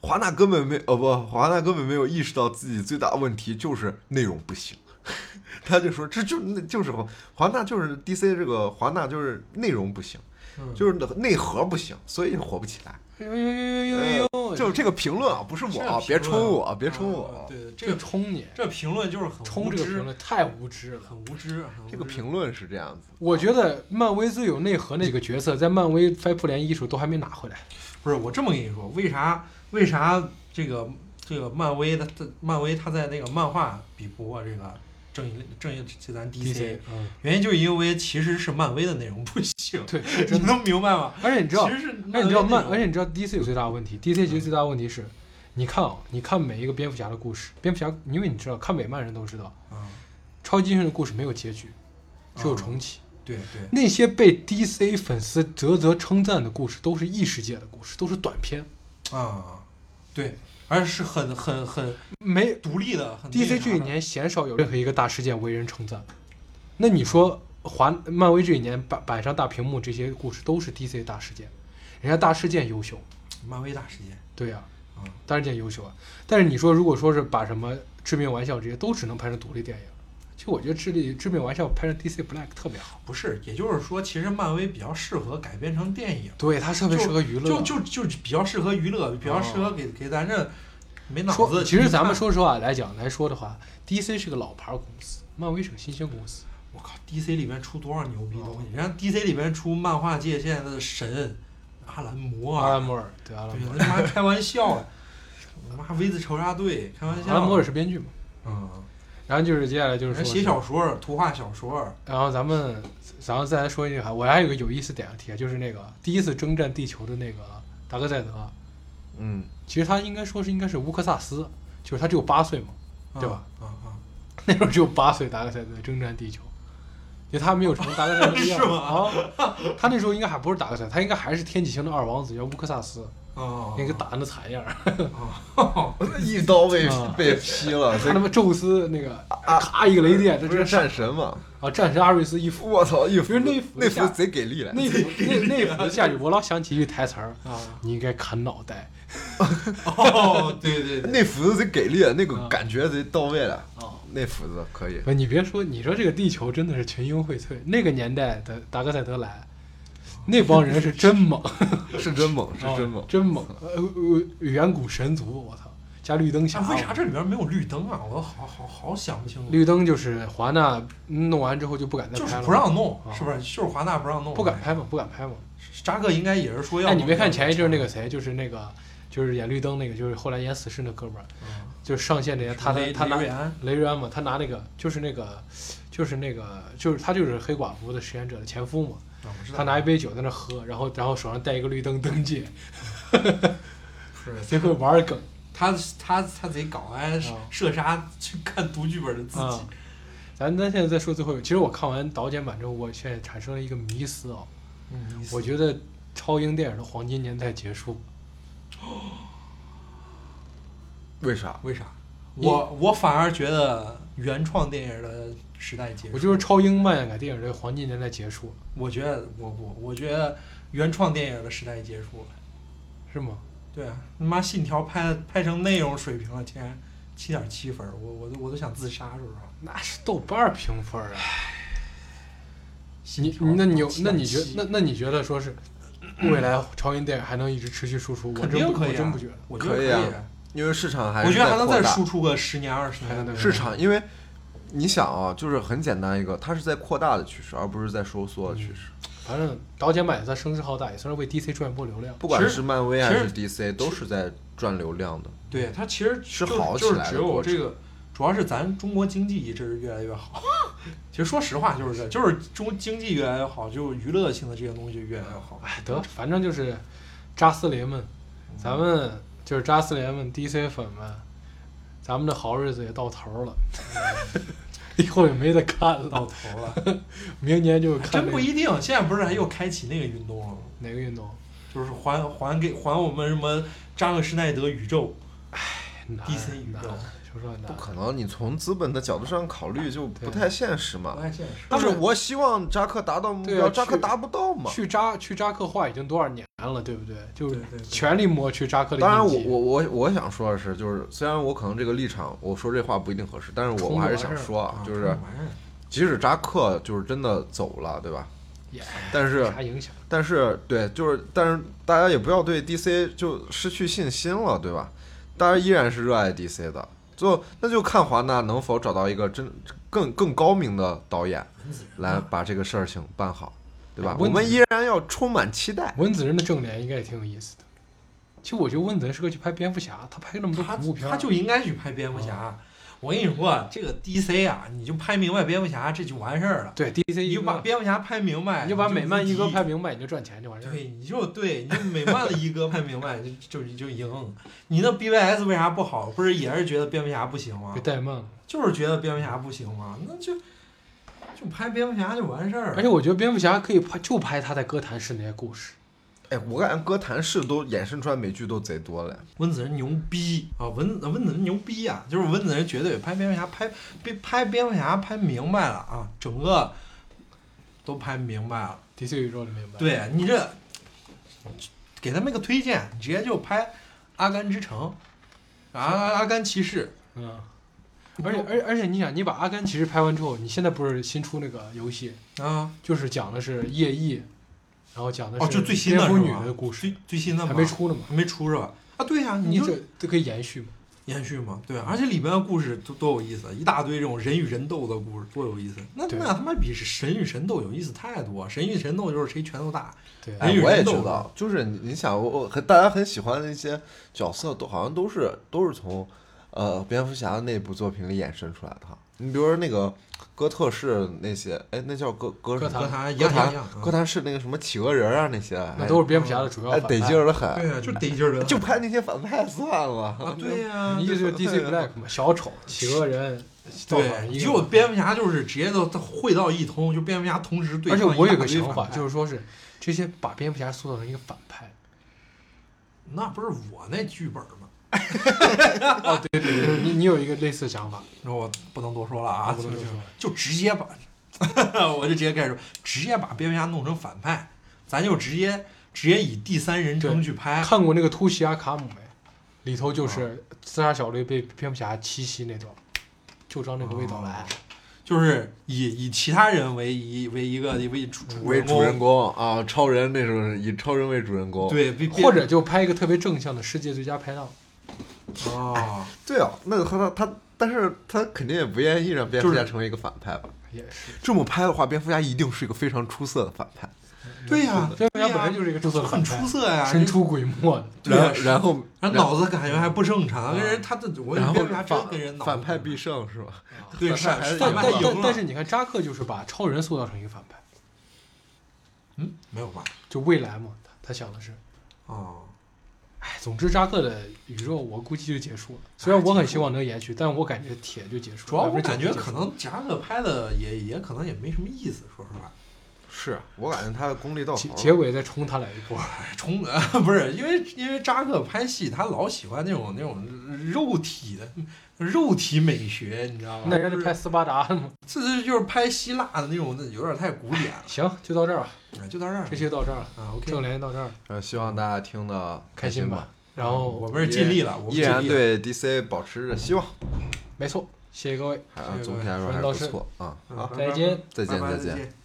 Speaker 4: 华纳根本没哦不，华纳根本没有意识到自己最大的问题就是内容不行。他就说这就那就是华纳就是 DC 这个华纳就是内容不行，
Speaker 1: 嗯
Speaker 4: 就是内核不行，所以火不起来。
Speaker 3: 呦呦呦呦呦呦！
Speaker 4: 就是这个评论啊，不是我啊，别冲我，别冲我。
Speaker 1: 对，这
Speaker 3: 这
Speaker 1: 个
Speaker 3: 个冲你，
Speaker 1: 这评论就是很无知
Speaker 3: 冲这个评论太无知了。
Speaker 1: 很无知。
Speaker 4: 这个评论是这样子，
Speaker 3: 我觉得漫威最有内核那几个角色，在漫威翻复联一时候都还没拿回来。
Speaker 1: 不是我这么跟你说，为啥为啥这个这个漫威的漫威他在那个漫画比不过这个正义正义这咱 DC，
Speaker 3: 嗯，
Speaker 1: 原因就是因为其实是漫威的内容不行，
Speaker 3: 对，
Speaker 1: 你。能明白吗？
Speaker 3: 而且你知道
Speaker 1: 其，实是
Speaker 3: 而且你知道漫，而且你知道 DC 有最大的问题，DC 其实最大的问题是，你看啊，你看每一个蝙蝠侠的故事，蝙蝠侠，因为你知道，看美漫人都知道，
Speaker 1: 啊，
Speaker 3: 超级英雄的故事没有结局，只有重启。
Speaker 1: 对对
Speaker 3: 那些被 DC 粉丝啧啧称赞的故事，都是异世界的故事，都是短片，
Speaker 1: 啊，对，而是很很很
Speaker 3: 没
Speaker 1: 独立的。很
Speaker 3: DC 这一年鲜少有任何一个大事件为人称赞。那你说华漫威这一年摆摆上大屏幕这些故事都是 DC 大事件，人家大事件优秀，
Speaker 1: 漫威大事件，
Speaker 3: 对呀、
Speaker 1: 嗯
Speaker 3: 大事件优秀啊。但是你说如果说是把什么致命玩笑这些都只能拍成独立电影，其实我觉得致力致命玩笑拍成 DC Black 特别好，
Speaker 1: 不是，也就是说，其实漫威比较适合改编成电影，
Speaker 3: 对它特别适合娱乐。
Speaker 1: 就就就比较适合娱乐，比较适合给给咱这没脑子。
Speaker 3: 其实咱们说实话来讲来说的话，DC 是个老牌公司，漫威是个新兴公司。
Speaker 1: 我靠，DC 里面出多少牛逼东西？人家 DC 里面出漫画界现在的神阿兰摩尔，
Speaker 3: 阿兰摩尔，对阿兰摩
Speaker 1: 对，他妈开玩笑的，他妈 V 字仇杀队开玩
Speaker 3: 尔，
Speaker 1: 笑。
Speaker 3: 阿兰摩尔是编剧嘛。
Speaker 1: 嗯，
Speaker 3: 然后就是接下来就是说
Speaker 1: 写小说，图画小说，
Speaker 3: 然后咱们，然后再来说一句哈，我还有一个有意思点要提，就是那个第一次征战地球的那个达克赛德，
Speaker 4: 嗯，
Speaker 3: 其实他应该说是应该是乌克萨斯，就是他只有八岁嘛，对吧？
Speaker 1: 啊啊，
Speaker 3: 那时候只有八岁，达克赛德征战地球，就他没有成达克赛德的样子
Speaker 1: 是吗
Speaker 3: 啊。他那时候应该还不是达克赛，他应该还是天启星的二王子，叫乌克萨斯，
Speaker 1: 啊，
Speaker 3: 那个打的惨样儿，
Speaker 1: 啊，
Speaker 4: 一刀被
Speaker 3: 啊
Speaker 4: 被劈了，
Speaker 3: 他他妈宙斯那个咔一个雷电，这
Speaker 4: 不是
Speaker 3: 真
Speaker 4: 战神嘛？
Speaker 3: 啊！战神阿瑞斯一斧，
Speaker 4: 我操，一斧
Speaker 3: 那
Speaker 4: 那
Speaker 3: 下
Speaker 4: 斧贼给力了，
Speaker 3: 那斧那那斧子下去，我老想起一句台词儿，
Speaker 1: 啊，
Speaker 3: 你应该砍脑袋。
Speaker 1: 哦，对对对，
Speaker 4: 那斧子贼给力，那个
Speaker 3: 啊
Speaker 4: 感觉贼到位了。
Speaker 3: 啊，
Speaker 4: 那斧子可以，
Speaker 3: 不，你别说，你说这个地球真的是群英荟萃。那个年代的达克赛德来，那帮人 是真猛，
Speaker 4: 是真猛，是真猛
Speaker 3: 啊。真猛。呃呃，远古神族，我操，加绿灯侠。
Speaker 1: 啊为啥这里边没有绿灯啊？我好好好想不清楚。
Speaker 3: 绿灯就是华纳弄完之后就不敢再
Speaker 1: 就是
Speaker 3: 拍了，
Speaker 1: 不让弄，
Speaker 3: 啊
Speaker 1: 是不是？就是华纳不让弄，
Speaker 3: 不敢拍嘛，不敢拍嘛。
Speaker 1: 扎克应该也是说要。
Speaker 3: 哎，你没看前一阵那个，谁，就是那个，就是演绿灯那个，就是后来演死侍那哥们儿，
Speaker 1: 嗯
Speaker 3: 就是上线那些，他
Speaker 1: 雷
Speaker 3: 他拿
Speaker 1: 雷瑞安
Speaker 3: 雷瑞安嘛，他拿那个就是那个就是那个就是他就是黑寡妇的实验者的前夫嘛，他拿一杯酒在那喝，然后然后手上戴一个绿灯灯戒，
Speaker 1: 是
Speaker 3: 贼会玩梗
Speaker 1: 他他他贼搞哎
Speaker 3: 啊
Speaker 1: 射杀去看读剧本的自己
Speaker 3: 啊。咱咱现在再说最后一个，其实我看完导剪版之后，我现在产生了一个迷思啊，
Speaker 1: 嗯，
Speaker 3: 我觉得超英电影的黄金年代结束，
Speaker 4: 为啥？
Speaker 1: 为啥？我我反而觉得原创电影的时代结束。
Speaker 3: 我就是超英漫改电影的黄金年代结束，
Speaker 1: 我觉得我不我觉得原创电影的时代结束了。
Speaker 3: 是吗？
Speaker 1: 对啊，他妈《信条拍》拍成那种水平了，竟然七点七分，我我都我都想自杀，是不是。
Speaker 3: 那是豆瓣评分啊。你那你有那你觉那那你觉得说是未来超英电影还能一直持续输出？我真不
Speaker 1: 肯定可以、啊，
Speaker 3: 我真不觉得。
Speaker 1: 我觉得
Speaker 4: 可以啊
Speaker 1: 以
Speaker 4: 因为市场还是
Speaker 1: 我觉得还能再输出个十年二十年。
Speaker 3: 的
Speaker 4: 市场，因为你想啊，就是很简单一个，它是在扩大的趋势，而不是在收缩的趋势。
Speaker 3: 反正导剪版也算声势浩大，也算是为 DC 赚一波流量。
Speaker 4: 不管是漫威还是 DC，都是在赚流量的。
Speaker 1: 对它其实
Speaker 4: 是
Speaker 1: 就就是
Speaker 4: 好起来的
Speaker 1: 只有
Speaker 4: 过程
Speaker 1: 这个，主要是咱中国经济一直越来越好。其实说实话就是这，就是中经济越来越好，就娱乐性的这些东西就越来越好。
Speaker 3: 哎，得，反正就是扎斯林们，咱们就是扎斯联们 DC 粉们，咱们的好日子也到头了，以后也没得看了，
Speaker 1: 到头了，
Speaker 3: 明年就看、
Speaker 1: 真不一定。现在不是还又开启那个运动了吗？
Speaker 3: 哪个运动。
Speaker 1: 就是还还给还我们什么扎克施耐德宇宙，
Speaker 3: 难
Speaker 1: DC 宇宙
Speaker 3: 难说实话难
Speaker 4: 不。可能，你从资本的角度上考虑就不太现实嘛。
Speaker 1: 不太现实。
Speaker 4: 就是我希望扎克达到目标，扎克达不到嘛。
Speaker 3: 去扎去扎克化已经多少年了，对不对？就
Speaker 1: 对对对
Speaker 3: 全力抹去扎克的
Speaker 4: 当然我，我我我想说的是，就是虽然我可能这个立场，我说这话不一定合适，但是我我还是想说啊，
Speaker 1: 啊
Speaker 4: 就是即使扎克就是真的走了，对吧？
Speaker 3: 也
Speaker 4: 但是？但是对，就是但是大家也不要对 DC 就失去信心了，对吧？大家依然是热爱 DC 的，就那就看华纳能否找到一个真更更高明的导演来把这个事儿情办好，对吧？我们依然要充满期待。
Speaker 3: 温子仁的正脸应该也挺有意思的。其实我觉得温子仁适合去拍蝙蝠侠，他拍那么多
Speaker 1: 他
Speaker 3: 恐怖片儿，
Speaker 1: 他就应该去拍蝙蝠侠。我跟你说，这个 DC 啊，你就拍明白蝙蝠侠，这就完事儿了。
Speaker 3: 对 DC
Speaker 1: 你就把，蝙蝠侠拍明白，
Speaker 3: 你就把美漫一哥拍明白，你就赚钱就完事儿。
Speaker 1: 对，你就对，你就美漫的一哥拍明白，就就就赢。你那 BVS 为啥不好？不是也是觉得蝙蝠侠不行吗
Speaker 3: 被？怠慢了。
Speaker 1: 就是觉得蝙蝠侠不行吗？那就就拍蝙蝠侠就完事儿了。
Speaker 3: 而且我觉得蝙蝠侠可以拍，就拍他在哥谭市那些故事。
Speaker 4: 哎，我感觉哥谭市都衍生出来美剧都贼多了。
Speaker 1: 温子仁牛逼啊！温温子仁牛逼啊！就是温子仁绝对拍蝙蝠侠拍拍拍蝙蝠侠拍明白了啊，整个都拍明白了。
Speaker 3: DC 宇宙里面白。
Speaker 1: 对你这给他们一个推荐，你直接就拍《阿甘之城》啊，《阿甘骑士
Speaker 3: 嗯。而且而且而且你想，你把阿甘骑士拍完之后，你现在不是新出那个游戏，》
Speaker 1: 啊，
Speaker 3: 就是讲的是夜翼，然后讲的是
Speaker 1: 哦，就最新的
Speaker 3: 蝙蝠女
Speaker 1: 是吧
Speaker 3: 的故事，
Speaker 1: 最最新的
Speaker 3: 还没出呢嘛。
Speaker 1: 还没出是吧？啊，对呀、你就
Speaker 3: 你这都可以延续嘛。
Speaker 1: 延续嘛，对啊，而且里边的故事都多有意思，一大堆这种人与人斗的故事，多有意思。那那他妈比神与神斗有意思太多，神与神斗就是谁拳头大。
Speaker 3: 对，
Speaker 4: 我也
Speaker 1: 人斗的
Speaker 4: 觉得，就是你你想，我我很大家很喜欢的一些角色，都好像都是都是从呃蝙蝠侠的那部作品里衍生出来的哈。你比如说那个哥特式那些，哎，那叫哥哥
Speaker 3: 哥
Speaker 1: 和他一
Speaker 4: 哥谭哥谭式那个什么企鹅人啊那些，
Speaker 3: 那都是蝙蝠侠的主要
Speaker 4: 哎得。劲儿的很，
Speaker 1: 对呀、就得劲儿的，
Speaker 4: 就拍那些反派算了
Speaker 1: 啊，对呀、
Speaker 3: 你意思就是 DC Black 嘛，小丑、企鹅人，
Speaker 1: 对，
Speaker 3: 一
Speaker 1: 结果蝙蝠侠就是直接都都汇到一通，就蝙蝠侠同时对
Speaker 3: 而且我有个想法，就是说是这些把蝙蝠侠塑造成一个反派。
Speaker 1: 那不是我那剧本吗？
Speaker 3: 哦，对对对，你你有一个类似的想法，
Speaker 1: 那我不能多说了啊，
Speaker 3: 不能多说
Speaker 1: 就直接把，我就直接开始说，直接把蝙蝠侠弄成反派，咱就直接直接以第三人称去拍。
Speaker 3: 看过那个《突袭阿卡姆》没？里头
Speaker 1: 啊
Speaker 3: 就是自杀小队被蝙蝠侠七袭那段，就照那个味道来。
Speaker 1: 就是以以其他人为一为一个为主
Speaker 4: 为主人
Speaker 1: 公，
Speaker 4: 啊，超人那时候是以超人为主人公。
Speaker 1: 对，
Speaker 3: 或者就拍一个特别正向的世界最佳拍档，
Speaker 1: 啊，
Speaker 4: 对啊，那他他他，但是他肯定也不愿意让蝙蝠侠成为一个反派吧？
Speaker 3: 也是。
Speaker 4: 这么拍的话，蝙蝠侠一定是一个非常出色的反派。
Speaker 1: 对呀，
Speaker 3: 蝙蝠侠本来就是一个出色的
Speaker 1: 很
Speaker 3: 反派
Speaker 1: 出色呀，
Speaker 3: 神出鬼没的。
Speaker 1: 对啊
Speaker 4: 然然后
Speaker 1: 人脑子感觉还不正常，跟人他的我
Speaker 4: 然后
Speaker 1: 蝙蝠侠真
Speaker 4: 反
Speaker 1: 跟人脑
Speaker 4: 反派必胜是吧？
Speaker 1: 对
Speaker 3: 但但
Speaker 1: 反派，
Speaker 3: 但但是你看扎克就是把超人塑造成一个反派，
Speaker 1: 嗯没有吧？
Speaker 3: 就未来嘛，他他想的是，
Speaker 1: 哦，
Speaker 3: 哎，总之扎克的宇宙我估计就结束了。虽然我很希望能延续，但我感觉铁就结束了。
Speaker 1: 主要我感觉可能夹克拍的也也可能也没什么意思，说实话。
Speaker 4: 是我感觉他的功力到头了。
Speaker 3: 结结尾再冲他来一波，
Speaker 1: 哎，冲呃不是因为因为扎克拍戏，他老喜欢那种那种肉体的肉体美学，你知道吗？
Speaker 3: 那人家拍斯巴达的嘛。
Speaker 1: 这这就是拍希腊的那种，有点太古典了。
Speaker 3: 行，就到这儿吧，
Speaker 1: 哎就到这儿
Speaker 3: 这期就到这儿了，
Speaker 1: 啊，OK，
Speaker 3: 正联到这儿，
Speaker 4: 呃，希望大家听的
Speaker 3: 开心吧。。然后
Speaker 1: 我们是尽力了，我们
Speaker 4: 依然。对 DC 保持着希望，
Speaker 3: 没错，谢谢各位，
Speaker 4: 总体来说还是不错啊。
Speaker 3: 再见。
Speaker 4: 再见
Speaker 1: 拜拜
Speaker 4: 再。
Speaker 1: 见。